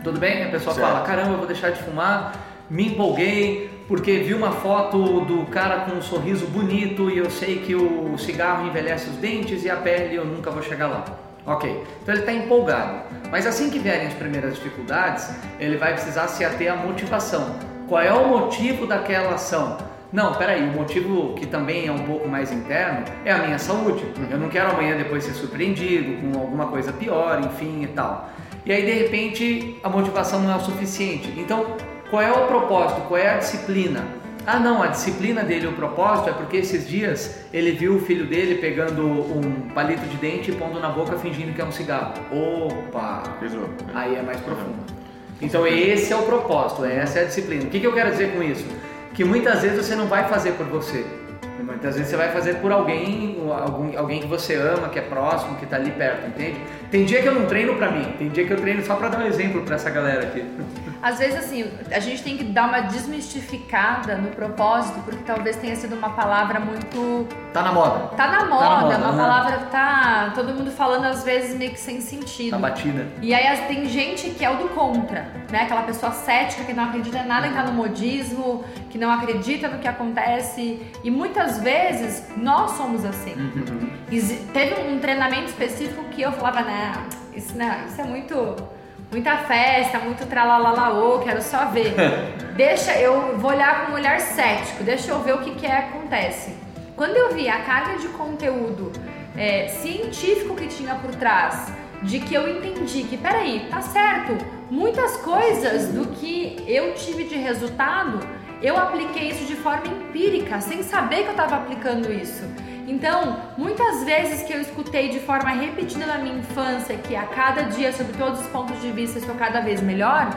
Speaker 3: Tudo bem? A pessoa
Speaker 1: Certo.
Speaker 3: fala: "Caramba, eu vou deixar de fumar". me empolguei porque vi uma foto do cara com um sorriso bonito e eu sei que o cigarro envelhece os dentes e a pele eu nunca vou chegar lá. Ok, então ele está empolgado. Mas assim que vierem as primeiras dificuldades, ele vai precisar se ater à motivação. Qual é o motivo daquela ação? Não, peraí, o motivo que também é um pouco mais interno é a minha saúde. Eu não quero amanhã depois ser surpreendido com alguma coisa pior, enfim e tal. E aí de repente a motivação não é o suficiente. Então, qual é o propósito? Qual é a disciplina? Ah, não, a disciplina dele, o propósito é porque esses dias ele viu o filho dele pegando um palito de dente e pondo na boca fingindo que é um cigarro. Opa! Aí é mais profundo. Então esse é o propósito, essa é a disciplina. O que, que eu quero dizer com isso? Que muitas vezes você não vai fazer por você. Muitas vezes você vai fazer por alguém, alguém que você ama, que é próximo, que está ali perto, entende? Tem dia que eu não treino para mim, tem dia que eu treino só para dar um exemplo para essa galera aqui.
Speaker 2: Às vezes, assim, a gente tem que dar uma desmistificada no propósito, porque talvez tenha sido uma palavra muito.
Speaker 3: Tá na moda.
Speaker 2: Tá na moda, tá na moda uma uhum. palavra que tá todo mundo falando às vezes meio que sem sentido. Tá
Speaker 3: batida.
Speaker 2: E aí tem gente que é o do contra, né? Aquela pessoa cética que não acredita em nada em estar no modismo, que não acredita no que acontece. E muitas vezes nós somos assim. Uhum. Teve um treinamento específico que eu falava, né? Isso, né, isso é muito muita festa, muito tralalalaô, quero só ver. deixa, eu vou olhar com um olhar cético, deixa eu ver o que que é, acontece. Quando eu vi a carga de conteúdo é, científico que tinha por trás, de que eu entendi que, peraí, tá certo, muitas coisas do que eu tive de resultado, eu apliquei isso de forma empírica, sem saber que eu estava aplicando isso. Então, muitas vezes que eu escutei de forma repetida na minha infância que a cada dia, sob todos os pontos de vista, estou cada vez melhor,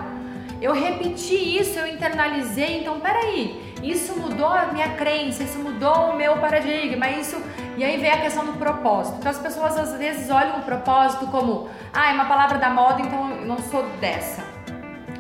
Speaker 2: eu repeti isso, eu internalizei. Então, peraí, isso mudou a minha crença, isso mudou o meu paradigma, isso. E aí vem a questão do propósito. Então, as pessoas às vezes olham o propósito como, ah, é uma palavra da moda, então eu não sou dessa.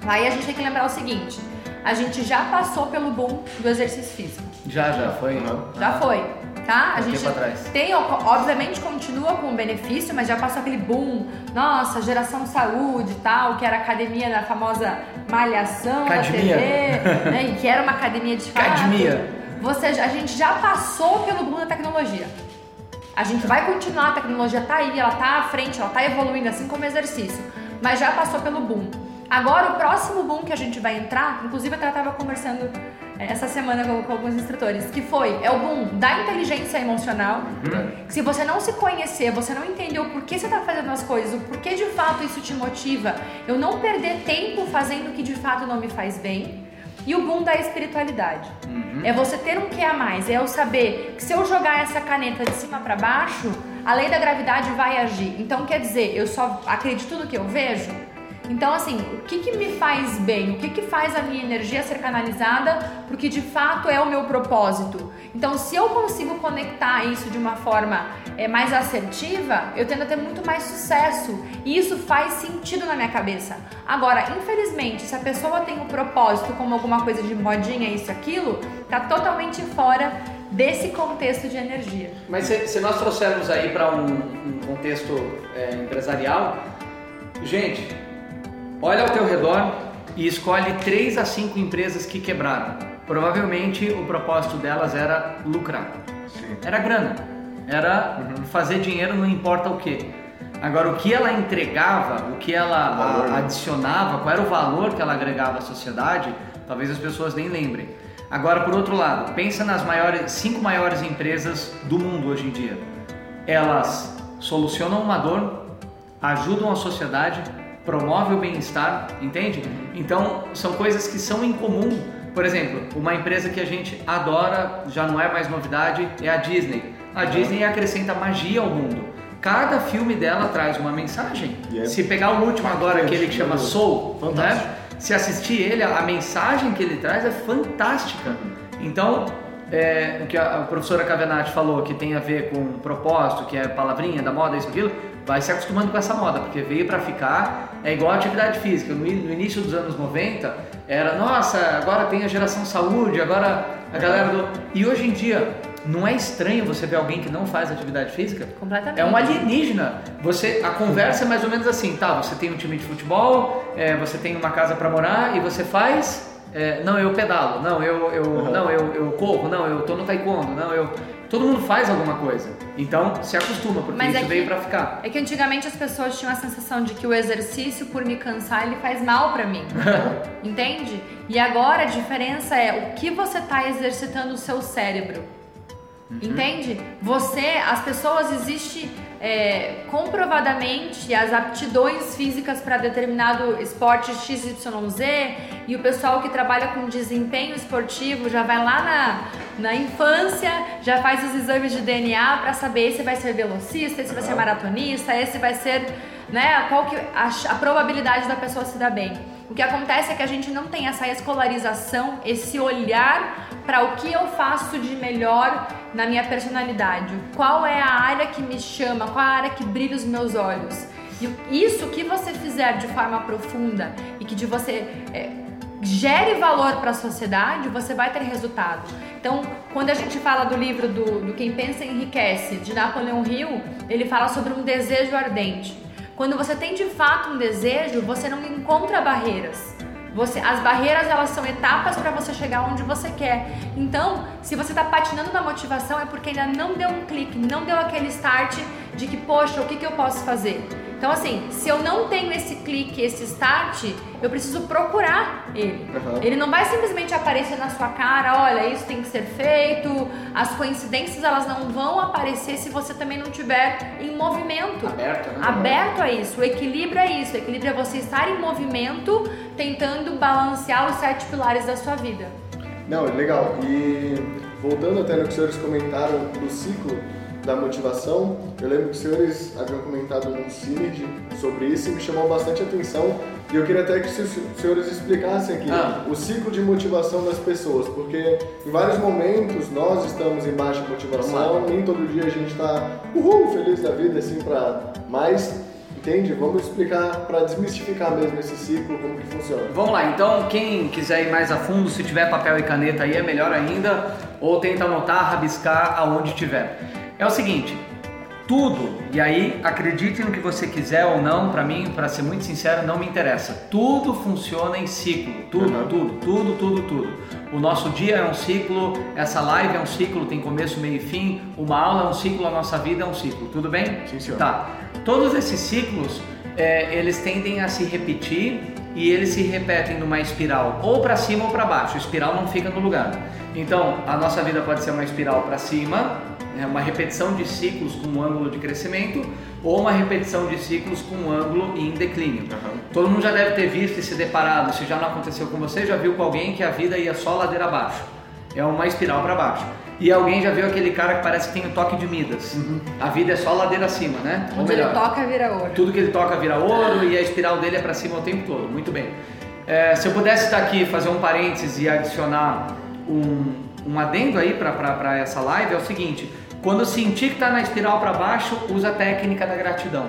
Speaker 2: Aí a gente tem que lembrar o seguinte: a gente já passou pelo boom do exercício físico.
Speaker 3: Já, já foi.
Speaker 2: Uhum. Já foi tá? A gente tem, obviamente, continua com o benefício, mas já passou aquele boom, nossa, geração saúde e tal, que era academia da famosa malhação da TV, né? E que era uma academia de fato. Academia. Você, a gente já passou pelo boom da tecnologia. A gente vai continuar, a tecnologia tá aí, ela tá à frente, ela tá evoluindo, assim como o exercício. Mas já passou pelo boom. Agora, o próximo boom que a gente vai entrar, inclusive eu estava conversando essa semana com, com, alguns instrutores, que foi, é o boom da inteligência emocional. Uhum. Se você não se conhecer, você não entendeu por que você está fazendo as coisas, o porquê de fato isso te motiva, eu não perder tempo fazendo o que de fato não me faz bem. E o boom da espiritualidade. Uhum. É você ter um que a mais, é eu saber que se eu jogar essa caneta de cima para baixo, a lei da gravidade vai agir. Então quer dizer, eu só acredito no que eu vejo? Então, assim, o que, que me faz bem? O que, que faz a minha energia ser canalizada? Porque de fato é o meu propósito. Então, se eu consigo conectar isso de uma forma é, mais assertiva, eu tendo a ter muito mais sucesso. E isso faz sentido na minha cabeça. Agora, infelizmente, se a pessoa tem um propósito como alguma coisa de modinha, isso, aquilo, tá totalmente fora desse contexto de energia.
Speaker 3: Mas se, se nós trouxermos aí para um, um, contexto é, empresarial, gente, Olha ao teu redor e escolhe três a cinco empresas que quebraram. Provavelmente o propósito delas era lucrar. Sim. Era grana. Era uhum. fazer dinheiro não importa o que. Agora, o que ela entregava, o que ela valor, né? adicionava, qual era o valor que ela agregava à sociedade, talvez as pessoas nem lembrem. Agora, por outro lado, pensa nas maiores, cinco maiores empresas do mundo hoje em dia. Elas solucionam uma dor, ajudam a sociedade, promove o bem-estar, entende? Então, são coisas que são em comum. Por exemplo, uma empresa que a gente adora, já não é mais novidade, é a Disney. A Disney acrescenta magia ao mundo. Cada filme dela traz uma mensagem. É se pegar o último agora, aquele que chama Soul, né? se assistir ele, a mensagem que ele traz é fantástica. Então, é, o que a professora Cavenati falou, que tem a ver com propósito, que é palavrinha da moda, isso aquilo, vai se acostumando com essa moda, porque veio para ficar, é igual a atividade física. No, no, início dos anos 90, era, nossa, agora tem a geração saúde, agora a galera do... E hoje em dia, não é estranho você ver alguém que não faz atividade física?
Speaker 2: Completamente.
Speaker 3: É um alienígena. Você, a conversa é mais ou menos assim, tá? Você tem um time de futebol, é, você tem uma casa para morar e você faz é, não, eu pedalo, não, eu, eu,
Speaker 1: Uhum.
Speaker 3: não, eu, eu corro, não, eu tô no taekwondo, não, eu. Todo mundo faz alguma coisa. Então se acostuma, porque
Speaker 2: Mas
Speaker 3: isso
Speaker 2: é que-
Speaker 3: veio pra ficar.
Speaker 2: É que antigamente as pessoas tinham a sensação de que o exercício, por me cansar, ele faz mal pra mim. Entende? E agora a diferença é o que você tá exercitando o seu cérebro. Entende? Você, as pessoas existe é, comprovadamente as aptidões físicas para determinado esporte XYZ e o pessoal que trabalha com desempenho esportivo já vai lá na, na infância, já faz os exames de DNA para saber se vai ser velocista, se vai ser maratonista, esse vai ser, né, qual que a, a probabilidade da pessoa se dar bem. O que acontece é que a gente não tem essa escolarização, esse olhar para o que eu faço de melhor na minha personalidade. Qual é a área que me chama, qual é a área que brilha os meus olhos. E isso que você fizer de forma profunda e que de você é, gere valor para a sociedade, você vai ter resultado. Então, quando a gente fala do livro do, do Quem Pensa Enriquece, de Napoleão Hill, ele fala sobre um desejo ardente. Quando você tem de fato um desejo, você não encontra barreiras. Você, as barreiras elas são etapas para você chegar onde você quer. Então, se você está patinando na motivação é porque ainda não deu um clique, não deu aquele start de que, poxa, o que, que eu posso fazer? Então, assim, se eu não tenho esse clique, esse start, eu preciso procurar ele.
Speaker 1: Uhum.
Speaker 2: Ele não vai simplesmente aparecer na sua cara, olha, isso tem que ser feito. As coincidências elas não vão aparecer se você também não tiver em movimento.
Speaker 3: Aberto, né?
Speaker 2: Aberto a isso. O equilíbrio é isso. O equilíbrio é você estar em movimento, tentando balancear os sete pilares da sua vida.
Speaker 1: Não, legal. E voltando até no que os senhores comentaram do ciclo da motivação, eu lembro que os senhores haviam comentado num CINID sobre isso e me chamou bastante atenção. E eu queria até que os senhores explicassem aqui
Speaker 3: Ah.
Speaker 1: o ciclo de motivação das pessoas, porque em vários momentos nós estamos em baixa motivação, nem todo dia a gente está uhul, feliz da vida, assim, para mais. Entende? Vamos explicar para desmistificar mesmo esse ciclo, como que funciona.
Speaker 3: Vamos lá, então quem quiser ir mais a fundo, se tiver papel e caneta aí é melhor ainda, ou tenta anotar, rabiscar aonde tiver. É o seguinte, tudo, e aí acredite no que você quiser ou não, pra mim, pra ser muito sincero, não me interessa. Tudo funciona em ciclo, tudo,
Speaker 1: Uhum.
Speaker 3: tudo, tudo, tudo, tudo. O nosso dia é um ciclo, essa live é um ciclo, tem começo, meio e fim, uma aula é um ciclo, a nossa vida é um ciclo, tudo bem?
Speaker 1: Sim, senhor.
Speaker 3: Tá. Todos esses ciclos, é, eles tendem a se repetir e eles se repetem numa espiral ou para cima ou para baixo. A espiral não fica no lugar. Então, a nossa vida pode ser uma espiral para cima, né, uma repetição de ciclos com um ângulo de crescimento, ou uma repetição de ciclos com um ângulo em declínio.
Speaker 1: Aham.
Speaker 3: Todo mundo já deve ter visto e se deparado, se já não aconteceu com você, já viu com alguém que a vida ia só ladeira abaixo. É uma espiral para baixo. E alguém já viu aquele cara que parece que tem o toque de Midas. A vida é só ladeira acima, né? Ou
Speaker 2: Onde ele
Speaker 3: melhor,
Speaker 2: toca, vira ouro.
Speaker 3: tudo que ele toca vira ouro e a espiral dele é para cima o tempo todo. Muito bem. É, se eu pudesse estar aqui fazer um parênteses e adicionar um, um adendo aí para essa live, é o seguinte: quando sentir que está na espiral para baixo, usa a técnica da gratidão.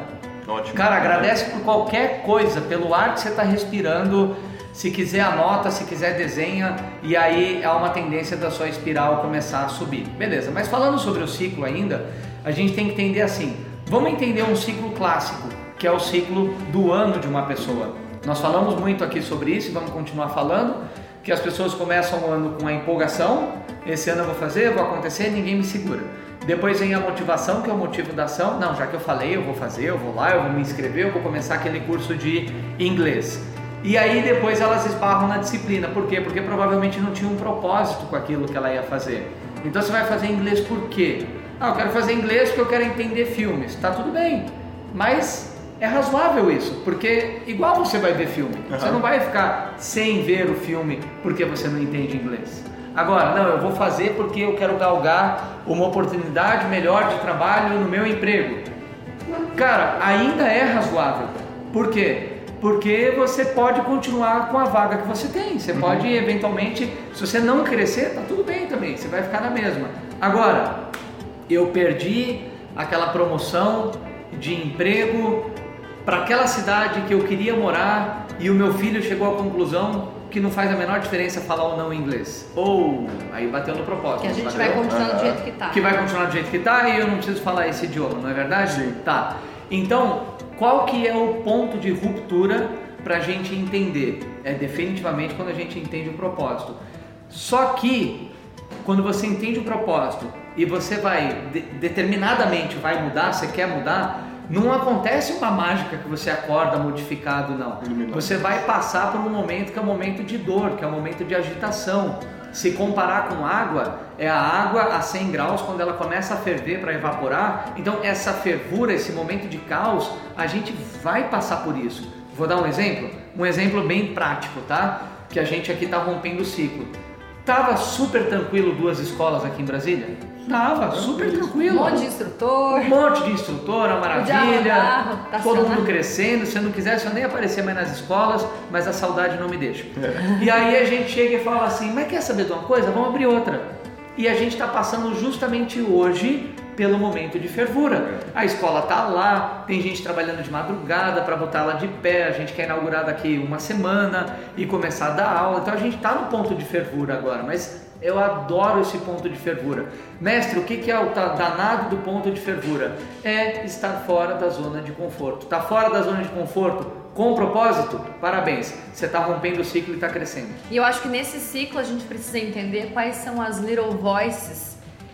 Speaker 1: Ótimo.
Speaker 3: Cara, agradece por qualquer coisa, pelo ar que você está respirando. Se quiser anota, se quiser desenha e aí há uma tendência da sua espiral começar a subir. Beleza, mas falando sobre o ciclo ainda, a gente tem que entender assim. Vamos entender um ciclo clássico, que é o ciclo do ano de uma pessoa. Nós falamos muito aqui sobre isso e vamos continuar falando, que as pessoas começam o ano com a empolgação, esse ano eu vou fazer, vou acontecer, ninguém me segura. Depois vem a motivação, que é o motivo da ação. Não, já que eu falei, eu vou fazer, eu vou lá, eu vou me inscrever, eu vou começar aquele curso de inglês. E aí depois elas esbarram na disciplina. Por quê? Porque provavelmente não tinha um propósito com aquilo que ela ia fazer. Então você vai fazer inglês por quê? Ah, eu quero fazer inglês porque eu quero entender filmes. Tá tudo bem. Mas é razoável isso, porque igual você vai ver filme. Você
Speaker 1: Aham.
Speaker 3: não vai ficar sem ver o filme porque você não entende inglês. Agora, não, eu vou fazer porque eu quero galgar uma oportunidade melhor de trabalho no meu emprego. Cara, ainda é razoável. Por quê? Porque você pode continuar com a vaga que você tem. Você pode eventualmente, se você não crescer, tá tudo bem também, você vai ficar na mesma. Agora, eu perdi aquela promoção de emprego para aquela cidade que eu queria morar e o meu filho chegou à conclusão que não faz a menor diferença falar ou não inglês. Ou aí bateu no propósito.
Speaker 2: Que a gente
Speaker 3: bateu?
Speaker 2: vai continuar do jeito que tá.
Speaker 3: que vai continuar do jeito que tá e eu não preciso falar esse idioma, não é verdade?
Speaker 1: Sim.
Speaker 3: Tá. Então, qual que é o ponto de ruptura para a gente entender. É definitivamente quando a gente entende o propósito. Só que quando você entende o propósito e você vai de, determinadamente vai mudar, você quer mudar, não acontece uma mágica que você acorda modificado, não. Você vai passar por um momento que é um momento de dor, que é um momento de agitação. Se comparar com água, é a água a 100 graus quando ela começa a ferver para evaporar. Então, essa fervura, esse momento de caos, a gente vai passar por isso. Vou dar um exemplo? Um exemplo bem prático, tá? Que a gente aqui está rompendo o ciclo. Tava super tranquilo duas escolas aqui em Brasília? Tava, super
Speaker 2: Um
Speaker 3: tranquilo.
Speaker 2: monte de instrutor.
Speaker 3: Um monte de instrutora, maravilha.
Speaker 2: carro, tá
Speaker 3: todo mundo crescendo. Se eu não quisesse, eu nem aparecer mais nas escolas, mas a saudade não me deixa.
Speaker 1: É.
Speaker 3: E aí a gente chega e fala assim: Mas quer saber de uma coisa? Vamos abrir outra. E a gente está passando justamente hoje pelo momento de fervura. A escola tá lá, tem gente trabalhando de madrugada para botar ela de pé. A gente quer inaugurar daqui uma semana e começar a dar aula. Então a gente está no ponto de fervura agora, mas eu adoro esse ponto de fervura. Mestre, o que é o danado do ponto de fervura? É estar fora da zona de conforto. Tá fora da zona de conforto? Com propósito? Parabéns. Você está rompendo o ciclo e está crescendo.
Speaker 2: E eu acho que nesse ciclo a gente precisa entender quais são as little voices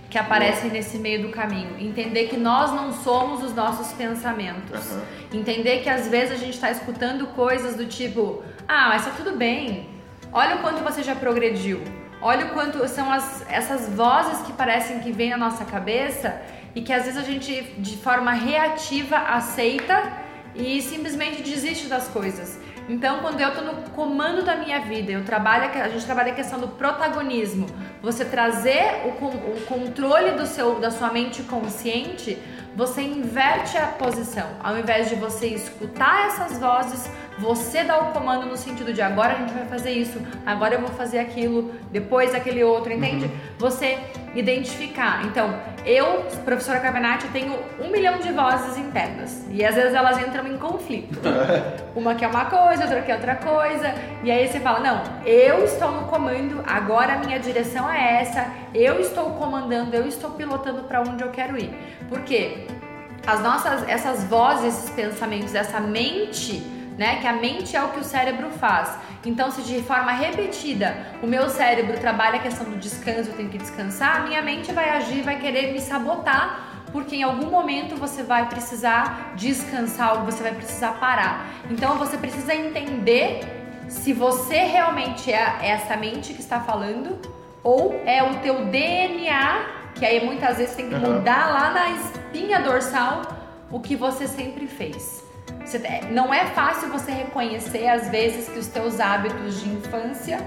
Speaker 2: que aparecem nesse meio do caminho. Entender que nós não somos os nossos pensamentos.
Speaker 1: Aham.
Speaker 2: Entender que às vezes a gente está escutando coisas do tipo: ah, mas tá tudo bem. Olha o quanto você já progrediu. Olha o quanto são as, essas vozes que parecem que vêm na nossa cabeça e que às vezes a gente, de forma reativa, aceita e simplesmente desiste das coisas. Então, quando eu tô no comando da minha vida, eu trabalho, a gente trabalha a questão do protagonismo. Você trazer o, o controle do seu, da sua mente consciente, você inverte a posição. Ao invés de você escutar essas vozes, você dá o comando no sentido de agora a gente vai fazer isso, agora eu vou fazer aquilo, depois aquele outro, entende? Você identificar. Então, eu, professora Cavenati, eu tenho um milhão de vozes internas. E às vezes elas entram em conflito. Uma quer uma coisa, outra quer outra coisa. E aí você fala: não, eu estou no comando, agora a minha direção é essa, eu estou comandando, eu estou pilotando para onde eu quero ir. Por quê? As nossas, essas vozes, esses pensamentos, essa mente, né? Que a mente é o que o cérebro faz. Então, se de forma repetida o meu cérebro trabalha a questão do descanso, eu tenho que descansar, a minha mente vai agir, vai querer me sabotar porque em algum momento você vai precisar descansar você vai precisar parar. Então você precisa entender se você realmente é essa mente que está falando ou é o teu DNA, que aí muitas vezes tem que
Speaker 1: Aham.
Speaker 2: mudar lá na espinha dorsal o que você sempre fez. Você- não é fácil você reconhecer às vezes que os teus hábitos de infância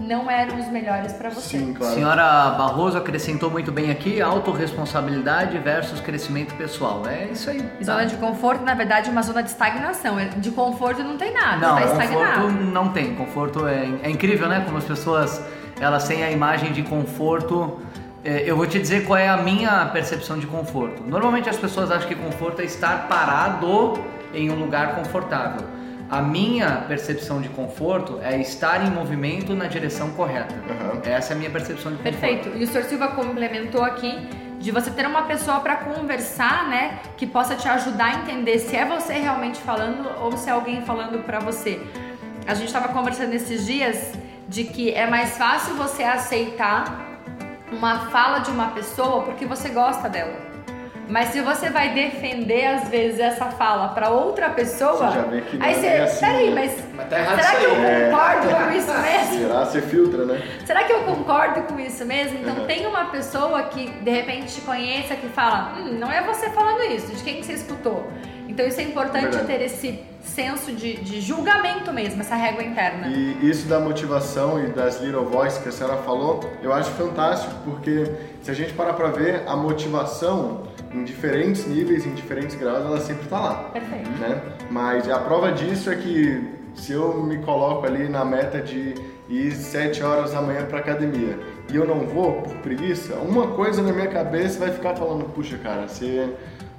Speaker 2: não eram os melhores para você.
Speaker 1: Sim, claro.
Speaker 3: Senhora Barroso acrescentou muito bem aqui autorresponsabilidade versus crescimento pessoal. É isso aí.
Speaker 2: Zona de conforto, na verdade, é uma zona de estagnação. De conforto não tem nada,
Speaker 3: Não, conforto
Speaker 2: estagnado.
Speaker 3: não tem. Conforto é, é incrível, né? Como as pessoas elas têm a imagem de conforto. É, eu vou te dizer qual é a minha percepção de conforto. Normalmente as pessoas acham que conforto é estar parado em um lugar confortável. A minha percepção de conforto é estar em movimento na direção correta.
Speaker 1: Aham.
Speaker 3: Essa é a minha percepção de conforto.
Speaker 2: Perfeito. E o Sr. Silva complementou aqui de você ter uma pessoa para conversar, né, que possa te ajudar a entender se é você realmente falando ou se é alguém falando para você. A gente estava conversando esses dias de que é mais fácil você aceitar uma fala de uma pessoa porque você gosta dela. Mas se você vai defender às vezes essa fala para outra pessoa,
Speaker 1: Você já vê que não
Speaker 2: aí
Speaker 1: é
Speaker 2: você,
Speaker 1: assim,
Speaker 2: peraí,
Speaker 1: né?
Speaker 2: mas,
Speaker 3: Mas tá errado
Speaker 2: será que eu.
Speaker 1: É.
Speaker 2: concordo com isso mesmo?
Speaker 1: Será? Você filtra, né?
Speaker 2: Será que eu concordo com isso mesmo? Então
Speaker 1: Uhum.
Speaker 2: tem uma pessoa que de repente te conheça que fala, hum, não é você falando isso, de quem que você escutou? Então isso é importante
Speaker 1: Verdade.
Speaker 2: ter esse senso de, de julgamento mesmo, essa régua interna.
Speaker 1: E isso da motivação e das little voices que a senhora falou, eu acho fantástico, porque se a gente parar pra ver, a motivação em diferentes níveis, em diferentes graus, ela sempre tá lá.
Speaker 2: Perfeito.
Speaker 1: né? Mas a prova disso é que se eu me coloco ali na meta de ir 7 horas da manhã para academia e eu não vou por preguiça, uma coisa na minha cabeça vai ficar falando, puxa cara, você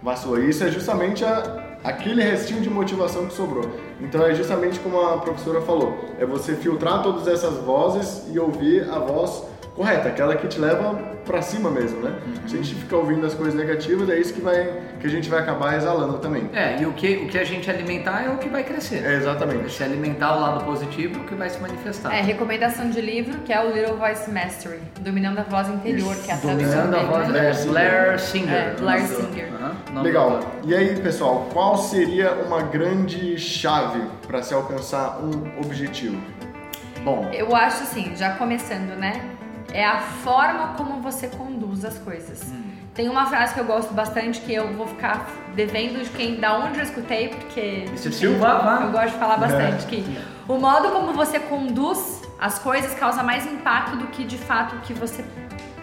Speaker 1: vacilou. E Isso é justamente a- aquele restinho de motivação que sobrou. Então é justamente como a professora falou, é você filtrar todas essas vozes e ouvir a voz correta, aquela que te leva para cima mesmo, né?
Speaker 3: Uhum.
Speaker 1: Se a gente ficar ouvindo as coisas negativas, é isso que vai que a gente vai acabar exalando também.
Speaker 3: É, e o que, o que a gente alimentar é o que vai crescer.
Speaker 1: É, exatamente.
Speaker 3: Se alimentar o lado positivo, é o que vai se manifestar.
Speaker 2: É, recomendação de livro, que é o Little Voice Mastery, Dominando a Voz Interior, que é a tradução
Speaker 3: Dominando a voz
Speaker 2: né?
Speaker 3: é Blair Singer.
Speaker 2: É, Blair Singer.
Speaker 3: Nome
Speaker 1: Legal. E aí, pessoal, qual seria uma grande chave para se alcançar um objetivo?
Speaker 3: Bom,
Speaker 2: Eu acho assim, já começando, né? É a forma como você conduz as coisas.
Speaker 3: Hum.
Speaker 2: Tem uma frase que eu gosto bastante que eu vou ficar devendo de quem, da onde eu escutei, porque.
Speaker 3: Silva, vá.
Speaker 2: eu gosto de falar bastante que o modo como você conduz as coisas causa mais impacto do que de fato o que você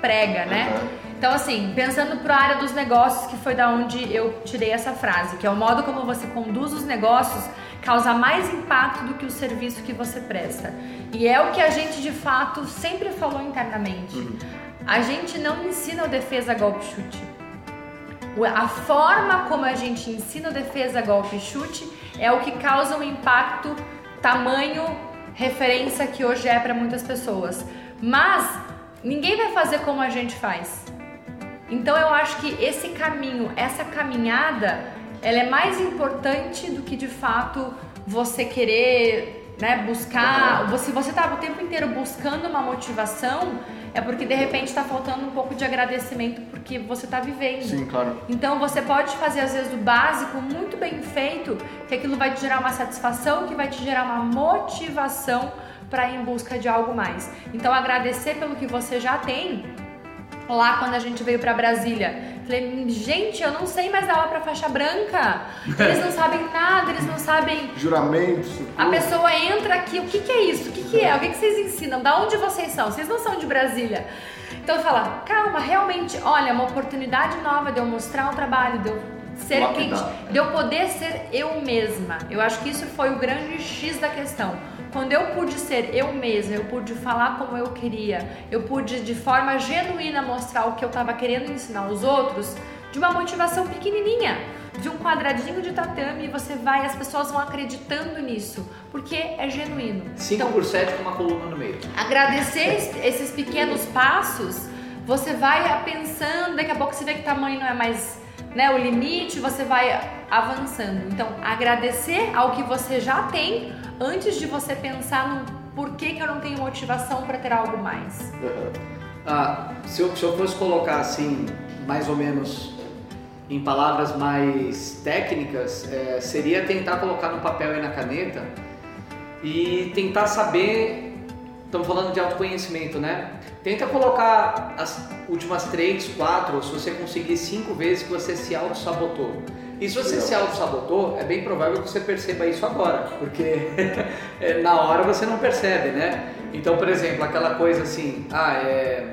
Speaker 2: prega, né?
Speaker 1: Aham.
Speaker 2: Então, assim, pensando para a área dos negócios, que foi da onde eu tirei essa frase, que é o modo como você conduz os negócios causa mais impacto do que o serviço que você presta. E é o que a gente de fato sempre falou internamente. A gente não ensina o defesa golpe chute. A forma como a gente ensina o defesa golpe chute é o que causa um impacto tamanho referência que hoje é para muitas pessoas. Mas ninguém vai fazer como a gente faz. Então eu acho que esse caminho, essa caminhada, ela é mais importante do que de fato você querer, né, buscar. Se você tá o tempo inteiro buscando uma motivação, é porque de repente está faltando um pouco de agradecimento porque você está vivendo.
Speaker 1: Sim, claro.
Speaker 2: Então você pode fazer às vezes do básico muito bem feito, que aquilo vai te gerar uma satisfação, que vai te gerar uma motivação para ir em busca de algo mais. Então agradecer pelo que você já tem. Lá quando a gente veio para Brasília, falei, gente, eu não sei mais dar aula para faixa branca. Eles não sabem nada, eles não sabem
Speaker 1: Juramentos.
Speaker 2: a pessoa entra aqui, o que, que é isso? O que, que é? O que, que vocês ensinam? Da onde vocês são? Vocês não são de Brasília. Então fala, calma, realmente, olha, uma oportunidade nova de eu mostrar o trabalho, de eu ser
Speaker 1: Lapidar.
Speaker 2: de eu poder ser eu mesma. Eu acho que isso foi o grande X da questão. Quando eu pude ser eu mesma, eu pude falar como eu queria, eu pude de forma genuína mostrar o que eu estava querendo ensinar aos outros, de uma motivação pequenininha, de um quadradinho de tatame, e você vai, as pessoas vão acreditando nisso, porque é genuíno.
Speaker 3: 5 por 7 com uma coluna no meio.
Speaker 2: Agradecer es- esses pequenos passos, você vai pensando, daqui a pouco você vê que tamanho não é mais né, o limite, você vai avançando. Então, agradecer ao que você já tem antes de você pensar no porquê que eu não tenho motivação para ter algo mais.
Speaker 3: Ah, se, eu, se eu fosse colocar assim, mais ou menos em palavras mais técnicas, é, seria tentar colocar no papel e na caneta e tentar saber. Estamos falando de autoconhecimento, né? Tenta colocar as últimas três, quatro, ou se você conseguir cinco vezes que você se auto-sabotou. E se você se auto-sabotou, é bem provável que você perceba isso agora, porque é, na hora você não percebe, né? Então, por exemplo, aquela coisa assim, ah, é,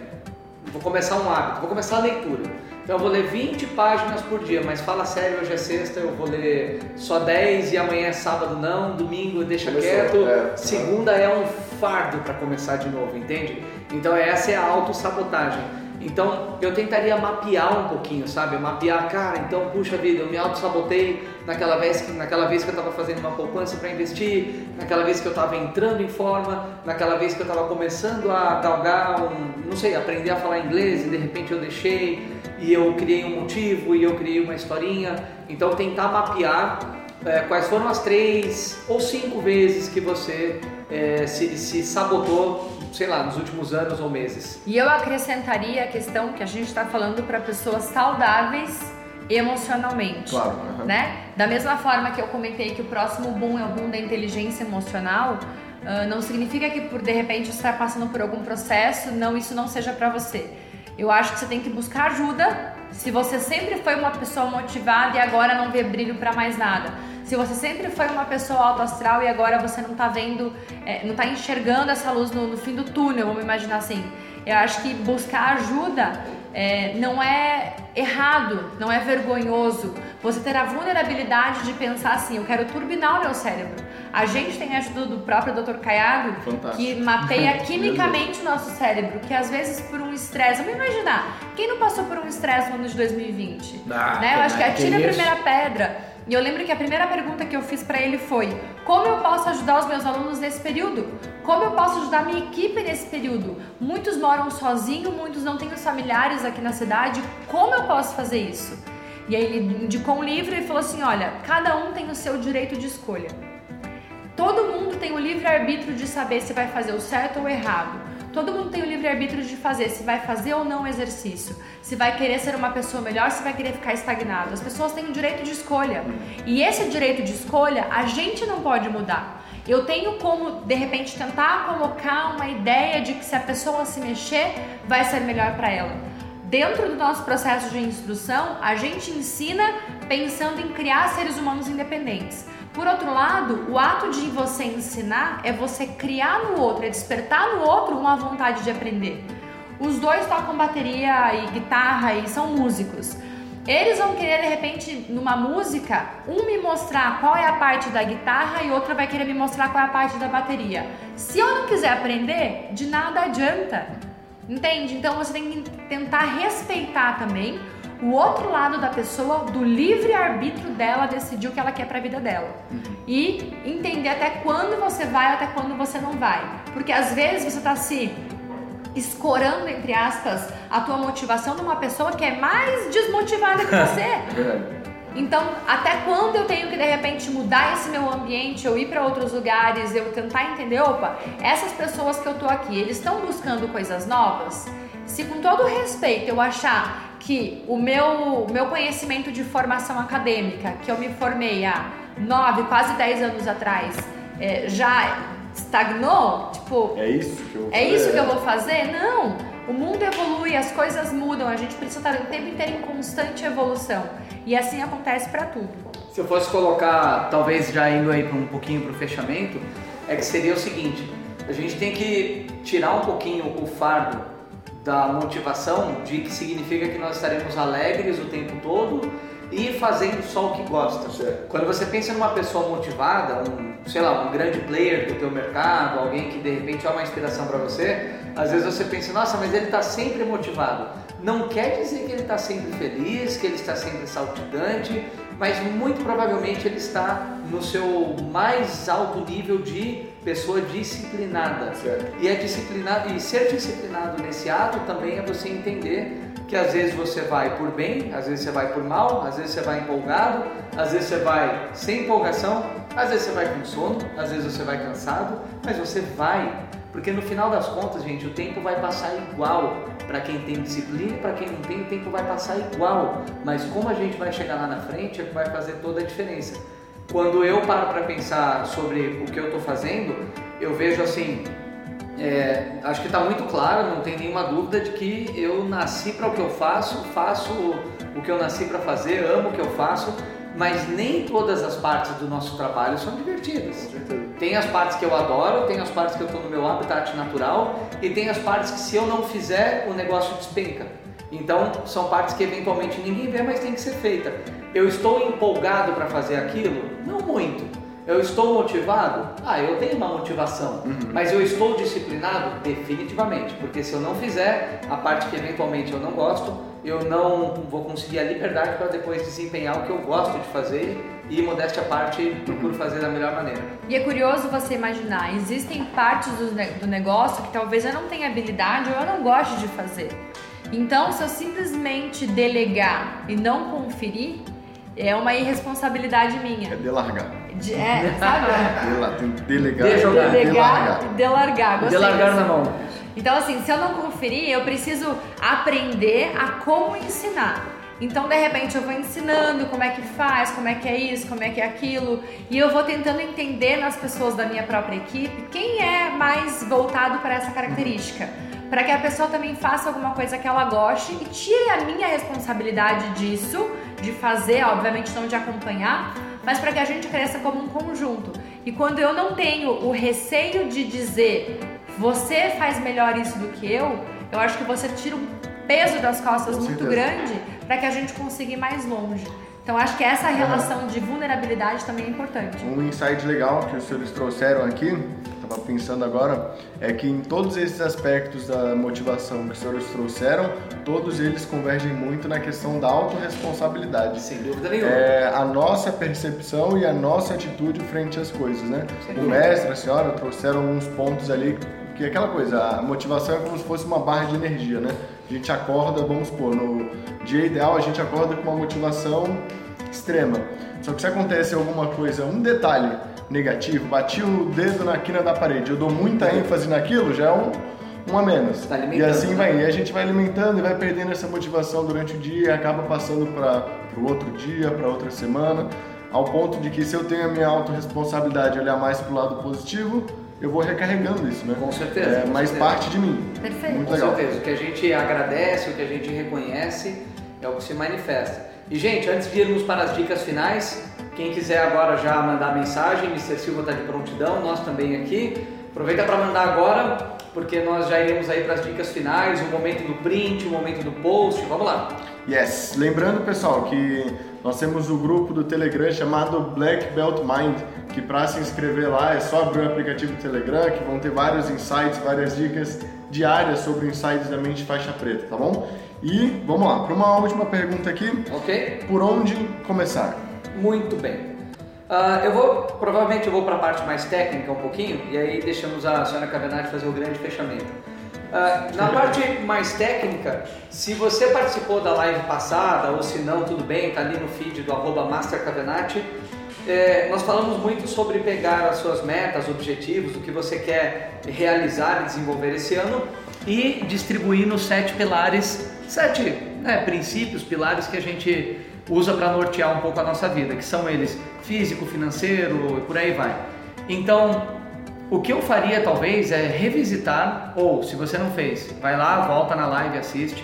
Speaker 3: vou começar um hábito, vou começar a leitura. Então eu vou ler 20 páginas por dia, mas fala sério, hoje é sexta, eu vou ler só 10 e amanhã é sábado não, domingo deixa
Speaker 1: Começou,
Speaker 3: quieto,
Speaker 1: é.
Speaker 3: segunda é um fardo para começar de novo, entende? Então essa é a autossabotagem. Então eu tentaria mapear um pouquinho, sabe? Mapear, cara, então puxa vida, eu me auto-sabotei naquela vez, que- naquela vez que eu estava fazendo uma poupança para investir, naquela vez que eu estava entrando em forma, naquela vez que eu estava começando a galgar um, não sei, aprender a falar inglês e de repente eu deixei e eu criei um motivo e eu criei uma historinha. Então tentar mapear é, quais foram as três ou cinco vezes que você é, se, se sabotou, sei lá, nos últimos anos ou meses.
Speaker 2: E eu acrescentaria a questão que a gente está falando para pessoas saudáveis emocionalmente.
Speaker 1: Claro, aham.
Speaker 2: né? Da mesma forma que eu comentei que o próximo boom é o boom da inteligência emocional, ah, não significa que por de repente você está passando por algum processo, não isso não seja para você. Eu acho que você tem que buscar ajuda. Se você sempre foi uma pessoa motivada e agora não vê brilho para mais nada. Se você sempre foi uma pessoa alto astral e agora você não tá vendo, é, não tá enxergando essa luz no, no fim do túnel, vamos imaginar assim. Eu acho que buscar ajuda é, não é errado, não é vergonhoso. Você ter a vulnerabilidade de pensar assim, eu quero turbinar o meu cérebro. A gente tem a ajuda do próprio Dr. Caiado,
Speaker 1: Fantástico.
Speaker 2: que mapeia quimicamente o nosso cérebro, que às vezes por um estresse, vamos imaginar, quem não passou por um estresse no ano de 2020?
Speaker 3: Ah,
Speaker 2: né? Eu acho que atira a primeira pedra. E eu lembro que a primeira pergunta que eu fiz para ele foi: como eu posso ajudar os meus alunos nesse período? Como eu posso ajudar a minha equipe nesse período? Muitos moram sozinhos, muitos não têm os familiares aqui na cidade. Como eu posso fazer isso? E aí ele indicou um livro e falou assim: olha, cada um tem o seu direito de escolha. Todo mundo tem o livre arbítrio de saber se vai fazer o certo ou o errado. Todo mundo tem o livre-arbítrio de fazer se vai fazer ou não exercício, se vai querer ser uma pessoa melhor, se vai querer ficar estagnado. As pessoas têm o direito de escolha. E esse direito de escolha a gente não pode mudar. Eu tenho como, de repente, tentar colocar uma ideia de que se a pessoa se mexer, vai ser melhor para ela. Dentro do nosso processo de instrução, a gente ensina pensando em criar seres humanos independentes. Por outro lado, o ato de você ensinar é você criar no outro, é despertar no outro uma vontade de aprender. Os dois tocam bateria e guitarra e são músicos. Eles vão querer de repente numa música, um me mostrar qual é a parte da guitarra e outro vai querer me mostrar qual é a parte da bateria. Se eu não quiser aprender, de nada adianta. Entende? Então você tem que tentar respeitar também o outro lado da pessoa, do livre arbítrio dela decidir o que ela quer para a vida dela. Uhum. E entender até quando você vai, até quando você não vai. Porque às vezes você está se escorando, entre aspas, a tua motivação numa pessoa que é mais desmotivada que você. Então, até quando eu tenho que de repente mudar esse meu ambiente, eu ir para outros lugares, eu tentar entender, opa, essas pessoas que eu tô aqui, eles estão buscando coisas novas? Se com todo respeito eu achar que o meu, meu conhecimento de formação acadêmica, que eu me formei há nove, quase dez anos atrás, é, já estagnou, tipo,
Speaker 1: é isso que eu,
Speaker 2: é isso que eu vou fazer? Não. O mundo evolui, as coisas mudam, a gente precisa estar o tempo inteiro em constante evolução. E assim acontece para tudo.
Speaker 3: Se eu fosse colocar, talvez já indo aí para um pouquinho para o fechamento, é que seria o seguinte: a gente tem que tirar um pouquinho o fardo da motivação de que significa que nós estaremos alegres o tempo todo e fazendo só o que gosta. Certo. Quando você pensa numa pessoa motivada, um, sei lá, um grande player do teu mercado, alguém que de repente é uma inspiração para você, às vezes você pensa, nossa, mas ele está sempre motivado. Não quer dizer que ele está sempre feliz, que ele está sempre saltitante, mas muito provavelmente ele está no seu mais alto nível de pessoa disciplinada. Certo. E é disciplinado e ser disciplinado nesse ato também é você entender que às vezes você vai por bem, às vezes você vai por mal, às vezes você vai empolgado, às vezes você vai sem empolgação, às vezes você vai com sono, às vezes você vai cansado, mas você vai, porque no final das contas, gente, o tempo vai passar igual. Para quem tem disciplina e para quem não tem, o tempo vai passar igual. Mas como a gente vai chegar lá na frente é que vai fazer toda a diferença. Quando eu paro para pensar sobre o que eu estou fazendo, eu vejo assim, é, acho que está muito claro, não tem nenhuma dúvida de que eu nasci para o que eu faço, faço o que eu nasci para fazer, amo o que eu faço, mas nem todas as partes do nosso trabalho são divertidas. Tem as partes que eu adoro, tem as partes que eu estou no meu habitat natural e tem as partes que se eu não fizer o negócio despenca. Então são partes que eventualmente ninguém vê, mas tem que ser feita. Eu estou empolgado para fazer aquilo? Não muito. Eu estou motivado? Ah, eu tenho uma motivação. Uhum. Mas eu estou disciplinado? Definitivamente. Porque se eu não fizer a parte que eventualmente eu não gosto, eu não vou conseguir a liberdade para depois desempenhar o que eu gosto de fazer e, modéstia à parte, procuro uhum. fazer da melhor maneira.
Speaker 2: E é curioso você imaginar, existem partes do, do negócio que talvez eu não tenha habilidade ou eu não goste de fazer. Então, se eu simplesmente delegar e não conferir, é uma irresponsabilidade minha.
Speaker 1: É delargar.
Speaker 2: De, é, sabe?
Speaker 1: delegar.
Speaker 2: Delegar, delegar e delargar.
Speaker 3: Gostei delargar na mão.
Speaker 2: Então, assim, se eu não conferir, eu preciso aprender a como ensinar. Então, de repente, eu vou ensinando como é que faz, como é que é isso, como é que é aquilo, e eu vou tentando entender nas pessoas da minha própria equipe quem é mais voltado para essa característica para que a pessoa também faça alguma coisa que ela goste e tire a minha responsabilidade disso, de fazer, obviamente não de acompanhar, mas para que a gente cresça como um conjunto. E quando eu não tenho o receio de dizer você faz melhor isso do que eu, eu acho que você tira um peso das costas muito grande para que a gente consiga ir mais longe. Então acho que essa relação de vulnerabilidade também é importante.
Speaker 1: Um insight legal que os senhores trouxeram aqui estava pensando agora, é que em todos esses aspectos da motivação que os senhores trouxeram, todos eles convergem muito na questão da autorresponsabilidade.
Speaker 3: Sem dúvida nenhuma.
Speaker 1: É a nossa percepção e a nossa atitude frente às coisas, né?
Speaker 3: Sem
Speaker 1: O
Speaker 3: dúvida.
Speaker 1: mestre, a senhora trouxeram alguns pontos ali, que é aquela coisa, a motivação é como se fosse uma barra de energia, né? A gente acorda, vamos supor, no dia ideal a gente acorda com uma motivação extrema. Só que se acontece alguma coisa, um detalhe negativo, bati o dedo na quina da parede, eu dou muita ênfase naquilo, já é um, um a menos.
Speaker 3: Tá
Speaker 1: e assim
Speaker 3: né?
Speaker 1: vai, e a gente vai alimentando e vai perdendo essa motivação durante o dia e acaba passando para o outro dia, para outra semana, ao ponto de que se eu tenho a minha autorresponsabilidade olhar mais para o lado positivo, eu vou recarregando isso, né?
Speaker 3: Com certeza,
Speaker 1: É
Speaker 3: com certeza.
Speaker 1: parte de mim.
Speaker 2: Perfeito.
Speaker 1: Muito
Speaker 3: Com
Speaker 1: legal.
Speaker 3: certeza. O que a gente agradece, o que a gente reconhece é o que se manifesta. E, gente, antes de irmos para as dicas finais, quem quiser agora já mandar mensagem, Mr. Silva está de prontidão, nós também aqui. Aproveita para mandar agora, porque nós já iremos aí para as dicas finais, o momento do print, o momento do post. Vamos lá.
Speaker 1: Yes. Lembrando, pessoal, que nós temos o grupo do Telegram chamado Black Belt Mind, que para se inscrever lá é só abrir o aplicativo do Telegram, que vão ter vários insights, várias dicas diárias sobre insights da mente faixa preta, tá bom? E vamos lá, para uma última pergunta aqui,
Speaker 3: Ok?
Speaker 1: por onde começar?
Speaker 3: Muito bem. Ah, eu vou, provavelmente eu vou para a parte mais técnica um pouquinho e aí deixamos a senhora Cavenati fazer o grande fechamento. Ah, na parte mais técnica, se você participou da live passada ou se não, tudo bem, tá ali no feed do arroba. É, nós falamos muito sobre pegar as suas metas, objetivos, o que você quer realizar e desenvolver esse ano e distribuir nos sete pilares, sete né, princípios, pilares que a gente usa para nortear um pouco a nossa vida, que são eles físico, financeiro e por aí vai. Então, o que eu faria talvez é revisitar, ou se você não fez, vai lá, volta na live, assiste,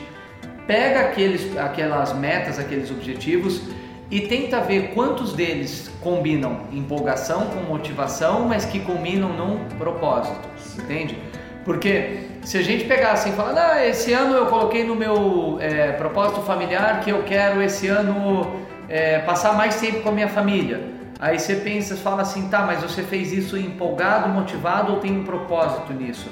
Speaker 3: pega aqueles, aquelas metas, aqueles objetivos e tenta ver quantos deles combinam empolgação com motivação, mas que combinam num propósito, entende? Porque se a gente pegar assim falar, ah, esse ano eu coloquei no meu é, propósito familiar que eu quero esse ano é, passar mais tempo com a minha família. Aí você pensa, fala assim, tá, mas você fez isso empolgado, motivado ou tem um propósito nisso?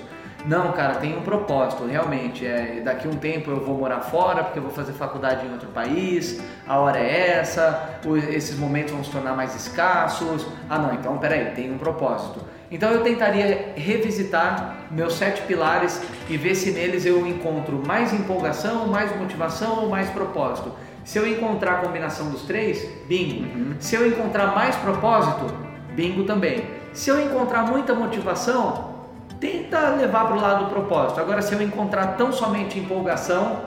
Speaker 3: Não, cara, tem um propósito, realmente. É, daqui um tempo eu vou morar fora porque eu vou fazer faculdade em outro país, a hora é essa, esses momentos vão se tornar mais escassos. Ah, não, então peraí, tem um propósito. Então eu tentaria revisitar meus sete pilares e ver se neles eu encontro mais empolgação, mais motivação ou mais propósito. Se eu encontrar a combinação dos três, bingo. Se eu encontrar mais propósito, bingo também. Se eu encontrar muita motivação, tenta levar para o lado do propósito. Agora, se eu encontrar tão somente empolgação,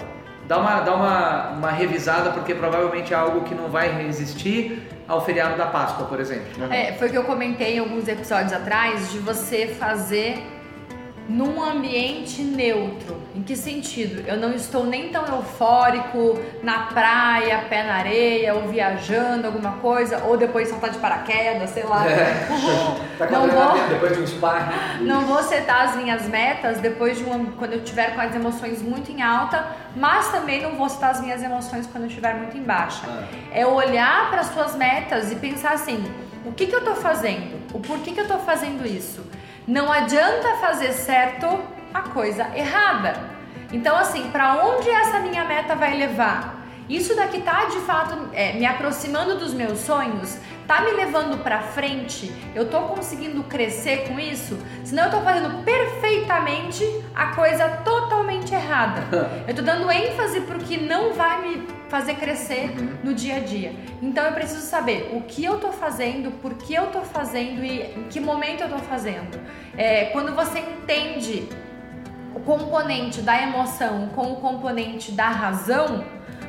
Speaker 3: dá uma, dá uma, uma revisada, porque provavelmente é algo que não vai resistir ao feriado da Páscoa, por exemplo.
Speaker 2: É, foi o que eu comentei em alguns episódios atrás de você fazer num ambiente neutro. Em que sentido? Eu não estou nem tão eufórico na praia, pé na areia, ou viajando, alguma coisa, ou depois saltar de paraquedas, sei lá.
Speaker 3: Tá com
Speaker 2: Não vou.
Speaker 3: depois de um sparring.
Speaker 2: Não vou setar as minhas metas depois de um, quando eu tiver com as emoções muito em alta, mas também não vou setar as minhas emoções quando eu estiver muito em baixa.
Speaker 3: Ah.
Speaker 2: É olhar para as suas metas e pensar assim: o que, que eu estou fazendo? O porquê que eu estou fazendo isso? Não adianta fazer certo a coisa errada. Então, assim, para onde essa minha meta vai levar? Isso daqui tá de fato é, me aproximando dos meus sonhos? Tá me levando para frente? Eu tô conseguindo crescer com isso? Senão eu tô fazendo perfeitamente a coisa totalmente errada. Eu tô dando ênfase pro que não vai me fazer crescer no dia a dia. Então eu preciso saber o que eu tô fazendo, por que eu tô fazendo e em que momento eu tô fazendo. É, quando você entende o componente da emoção com o componente da razão,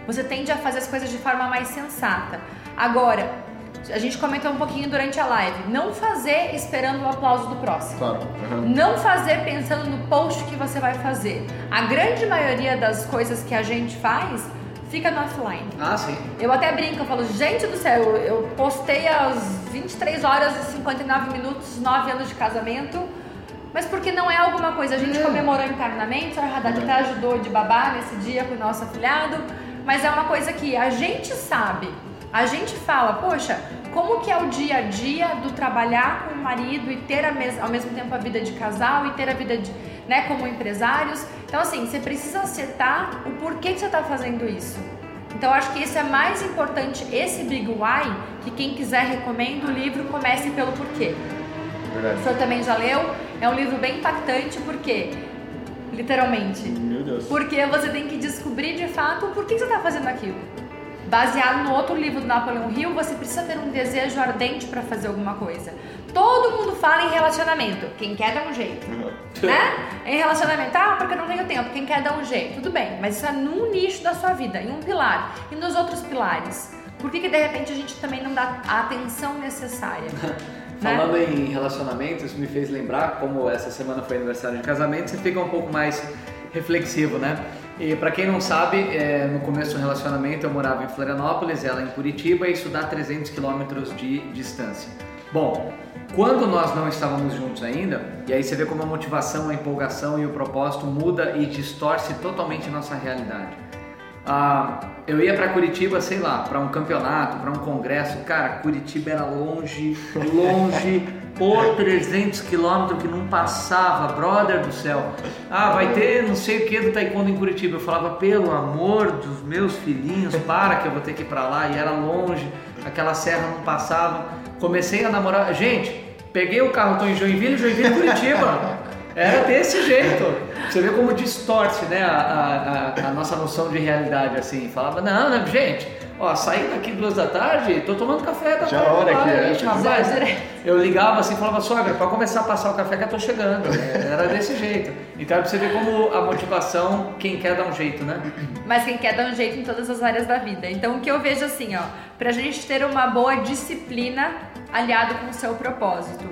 Speaker 2: você tende a fazer as coisas de forma mais sensata. Agora, a gente comentou um pouquinho durante a live, não fazer esperando o aplauso do próximo.
Speaker 1: Claro. Uhum.
Speaker 2: Não fazer pensando no post que você vai fazer. A grande maioria das coisas que a gente faz fica no offline.
Speaker 3: Ah, sim.
Speaker 2: Eu até brinco, eu falo, gente do céu, eu- postei às 23 horas e 59 minutos, 9 anos de casamento, mas porque não é alguma coisa. A gente comemorou internamente, a Haddad até ajudou de babá nesse dia com o nosso afilhado, mas é uma coisa que a gente sabe A gente fala, poxa, como que é o dia a dia do trabalhar com o marido e ter mes ao mesmo tempo a vida de casal e ter a vida de, né, como empresários. Então assim, você precisa acertar o porquê que você está fazendo isso. Então acho que esse é mais importante, esse Big Why, que quem quiser recomendo o livro, comece pelo porquê. Verdade. O senhor também já leu? É um livro bem impactante porque literalmente.
Speaker 1: Meu Deus.
Speaker 2: Porque você tem que descobrir de fato por que você está fazendo aquilo. Baseado no outro livro do Napoleão Hill, você precisa ter um desejo ardente para fazer alguma coisa. Todo mundo fala em relacionamento. Quem quer dá um jeito. Né? Em relacionamento, ah, porque eu não tenho tempo. Quem quer dá um jeito. Tudo bem, mas isso é num nicho da sua vida, em um pilar. E nos outros pilares? Por que, que de repente a gente também não dá a atenção necessária?
Speaker 3: Né? Falando né? em relacionamento, isso me fez lembrar, como essa semana foi aniversário de casamento, você fica um pouco mais reflexivo, né? E para quem não sabe, é, no começo do relacionamento eu morava em Florianópolis, ela em Curitiba, e isso dá 300 quilômetros de distância. Bom, quando nós não estávamos juntos ainda, e aí você vê como a motivação, a empolgação e o propósito muda e distorce totalmente nossa realidade. Ah, eu ia para Curitiba, sei lá, para um campeonato, para um congresso. Cara, Curitiba era longe, longe, por 300 quilômetros que não passava, brother do céu. Ah, vai ter não sei o que do taekwondo em Curitiba. Eu falava, pelo amor dos meus filhinhos, para que eu vou ter que ir para lá. E era longe, aquela serra não passava. Comecei a namorar. Gente, peguei o carro, tô em Joinville, Joinville, Curitiba. Era desse jeito. Você vê como distorce né, a, a, a nossa noção de realidade, assim. Falava, não, não, gente, ó, saí daqui duas da tarde, tô tomando café da
Speaker 1: Já tarde. hora que é.
Speaker 3: Gente, rapaz, eu ligava assim, falava, sogra, para começar a passar o café que eu tô chegando. Era desse jeito. Então pra você ver como a motivação, quem quer dar um jeito, né?
Speaker 2: Mas quem quer dar um jeito em todas as áreas da vida. Então o que eu vejo assim, ó, pra gente ter uma boa disciplina aliado com o seu propósito.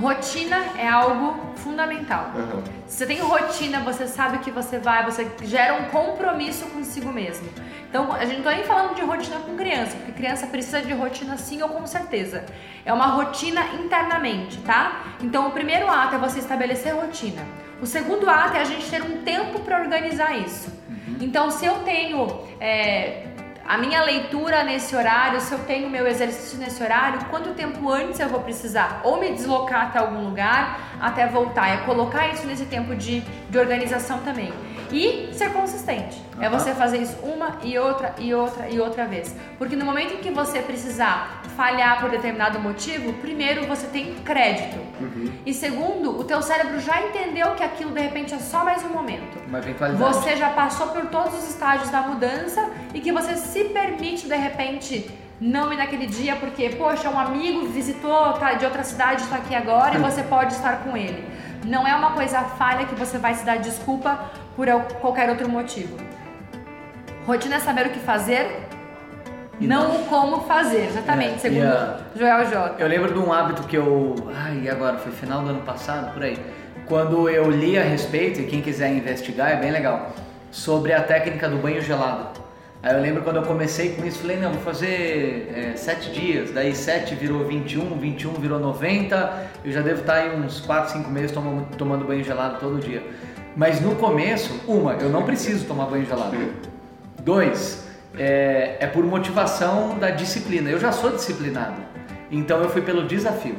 Speaker 2: Rotina é algo fundamental. Uhum. Se você tem rotina, você sabe o que você vai, você gera um compromisso consigo mesmo. Então, a gente não está nem falando de rotina com criança, porque criança precisa de rotina sim ou com certeza. É uma rotina internamente, tá? Então, o primeiro ato é você estabelecer rotina. O segundo ato é a gente ter um tempo para organizar isso. Uhum. Então, se eu tenho é, a minha leitura nesse horário, se eu tenho meu exercício nesse horário, quanto tempo antes eu vou precisar ou me deslocar até algum lugar até voltar? É colocar isso nesse tempo de, de organização também. E ser consistente. Uhum. É você fazer isso uma e outra e outra e outra vez. Porque no momento em que você precisar falhar por determinado motivo, primeiro você tem crédito. Uhum. E segundo, o teu cérebro já entendeu que aquilo de repente é só mais um momento.
Speaker 3: Uma eventualidade.
Speaker 2: Você já passou por todos os estágios da mudança e que você se permite de repente não ir naquele dia porque, poxa, um amigo visitou tá, de outra cidade, está aqui agora e você pode estar com ele. Não é uma coisa falha que você vai se dar desculpa por qualquer outro motivo. Rotina é saber o que fazer, e não o como fazer, exatamente, é, segundo a, Joel J.
Speaker 3: Eu lembro de um hábito que eu. Ai, agora? Foi final do ano passado, por aí. Quando eu li a respeito, e quem quiser investigar é bem legal, sobre a técnica do banho gelado. Aí eu lembro quando eu comecei com isso, falei, não, vou fazer é, sete dias, daí sete virou 21, 21 virou 90, eu já devo estar em uns 4, 5 meses tomando, tomando banho gelado todo dia. Mas no começo, uma, eu não preciso tomar banho gelado. Dois, é, é por motivação da disciplina. Eu já sou disciplinado, então eu fui pelo desafio.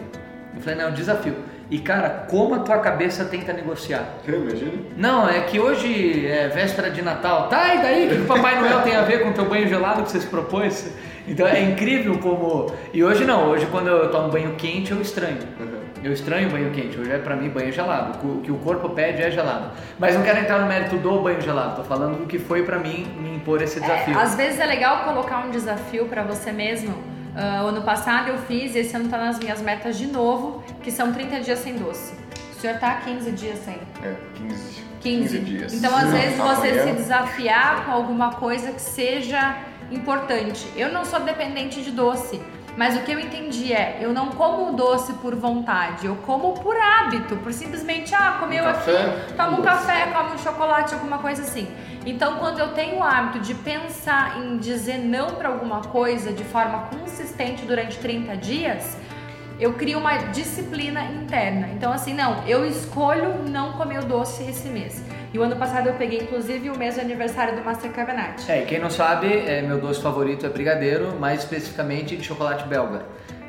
Speaker 3: Eu falei, não, desafio. E cara, como a tua cabeça tenta negociar?
Speaker 1: Eu imagino.
Speaker 3: Não, é que hoje é véspera de Natal. Tá, e daí? O que o Papai Noel tem a ver com o teu banho gelado que você se propôs? Então é incrível como. E hoje não, hoje quando eu tomo banho quente eu estranho. Uhum. Eu estranho banho quente, hoje é para mim banho gelado. O que o corpo pede é gelado. Mas não quero entrar no mérito do banho gelado, tô falando do que foi para mim me impor esse desafio.
Speaker 2: É, às vezes é legal colocar um desafio para você mesmo Uh, ano passado eu fiz, esse ano tá nas minhas metas de novo, que são 30 dias sem doce. O senhor tá 15 dias sem?
Speaker 1: É, 15, 15.
Speaker 2: 15 dias. Então, às vezes, você se desafiar com alguma coisa que seja importante. Eu não sou dependente de doce. Mas o que eu entendi é, eu não como doce por vontade, eu como por hábito, por simplesmente, ah, comeu um aqui, toma um café, come um chocolate, alguma coisa assim. Então, quando eu tenho o hábito de pensar em dizer não para alguma coisa de forma consistente durante 30 dias, eu crio uma disciplina interna. Então, assim, não, eu escolho não comer o doce esse mês. E o ano passado eu peguei inclusive o mês de aniversário do Master Cavenat.
Speaker 3: É, e quem não sabe, é, meu doce favorito é brigadeiro, mais especificamente de chocolate belga.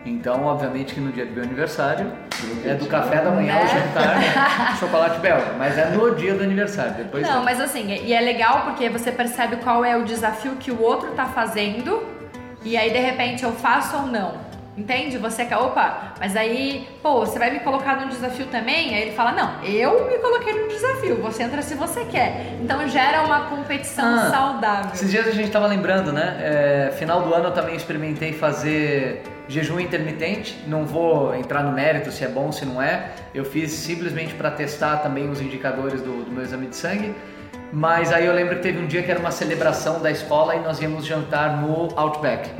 Speaker 3: Então, obviamente que no dia do meu aniversário é do café da manhã ao
Speaker 2: É.
Speaker 3: jantar chocolate belga, mas é no dia do aniversário, depois
Speaker 2: Não,
Speaker 3: não.
Speaker 2: mas assim, e é legal porque você percebe qual é o desafio que o outro tá fazendo e aí de repente eu faço ou não. Entende? Você quer, opa, mas aí, pô, você vai me colocar num desafio também? Aí ele fala, não, eu me coloquei num desafio, você entra se você quer. Então gera uma competição
Speaker 3: Ah,
Speaker 2: saudável.
Speaker 3: Esses dias a gente tava lembrando, né? É, final do ano eu também experimentei fazer jejum intermitente. Não vou entrar no mérito se é bom, se não é. Eu fiz simplesmente para testar também os indicadores do, do meu exame de sangue. Mas aí eu lembro que teve um dia que era uma celebração da escola e nós íamos jantar no Outback.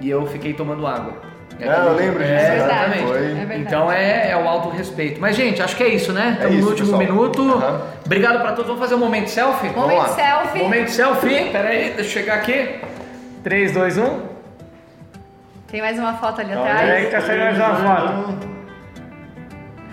Speaker 3: E eu fiquei tomando água. E
Speaker 1: Ah, eu lembro disso,
Speaker 3: É,
Speaker 1: é
Speaker 3: exatamente.
Speaker 1: Foi.
Speaker 2: É verdade.
Speaker 3: então é, é o alto respeito. Mas, gente, acho que é isso, né? Estamos
Speaker 1: isso,
Speaker 3: no último
Speaker 1: pessoal.
Speaker 3: minuto.
Speaker 1: Aham.
Speaker 3: Obrigado pra todos. Vamos fazer um momento selfie?
Speaker 2: Momento
Speaker 1: lá.
Speaker 2: selfie.
Speaker 3: Momento selfie. Pera aí, deixa eu chegar aqui. 3, 2, 1.
Speaker 2: Tem mais uma foto ali
Speaker 1: Olha
Speaker 2: atrás.
Speaker 1: aí,
Speaker 3: Eita, saiu mais uma foto.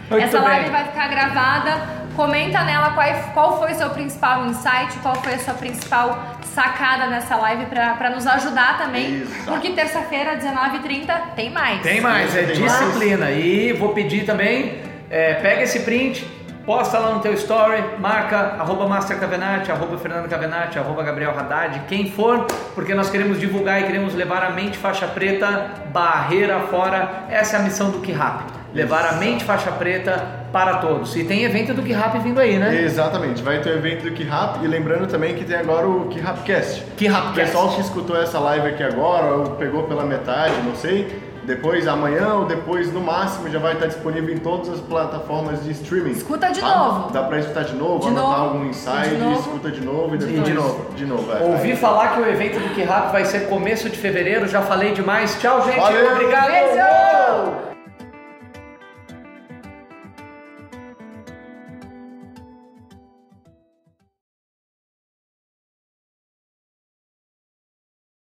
Speaker 3: Muito
Speaker 2: Essa
Speaker 3: bem.
Speaker 2: live vai ficar gravada. Comenta nela qual, qual foi o seu principal insight, qual foi a sua principal sacada nessa live pra, pra nos ajudar também.
Speaker 1: Exato.
Speaker 2: Porque terça-feira, 19h30, tem mais.
Speaker 3: Tem mais, é
Speaker 1: Tem mais.
Speaker 3: disciplina. E vou pedir também, é, pega esse print, posta lá no teu story, marca arroba Master Cavenati, arroba Fernando Cavenati, arroba Gabriel Haddad, quem for, porque nós queremos divulgar e queremos levar a mente faixa preta barreira fora. Essa é a missão do K-Rap. Levar a mente faixa preta para todos. E tem evento do K-Rap vindo aí, né?
Speaker 1: Exatamente, vai ter o evento do K-Rap e lembrando também que tem agora o K-Rapcast. O
Speaker 3: K-Rapcast.
Speaker 1: pessoal que escutou essa live aqui agora, ou pegou pela metade, não sei, depois amanhã ou depois no máximo já vai estar disponível em todas as plataformas de streaming.
Speaker 2: Escuta de
Speaker 1: tá?
Speaker 2: novo.
Speaker 1: Dá pra escutar de novo,
Speaker 2: De
Speaker 1: anotar
Speaker 2: novo.
Speaker 1: algum insight,
Speaker 2: De novo.
Speaker 1: escuta de novo
Speaker 3: e
Speaker 1: depois
Speaker 3: de novo.
Speaker 1: De novo, é.
Speaker 3: Ouvi falar que o evento do K-Rap vai ser começo de fevereiro, já falei demais. Tchau, gente.
Speaker 1: Valeu.
Speaker 3: Obrigado.
Speaker 2: Beijo.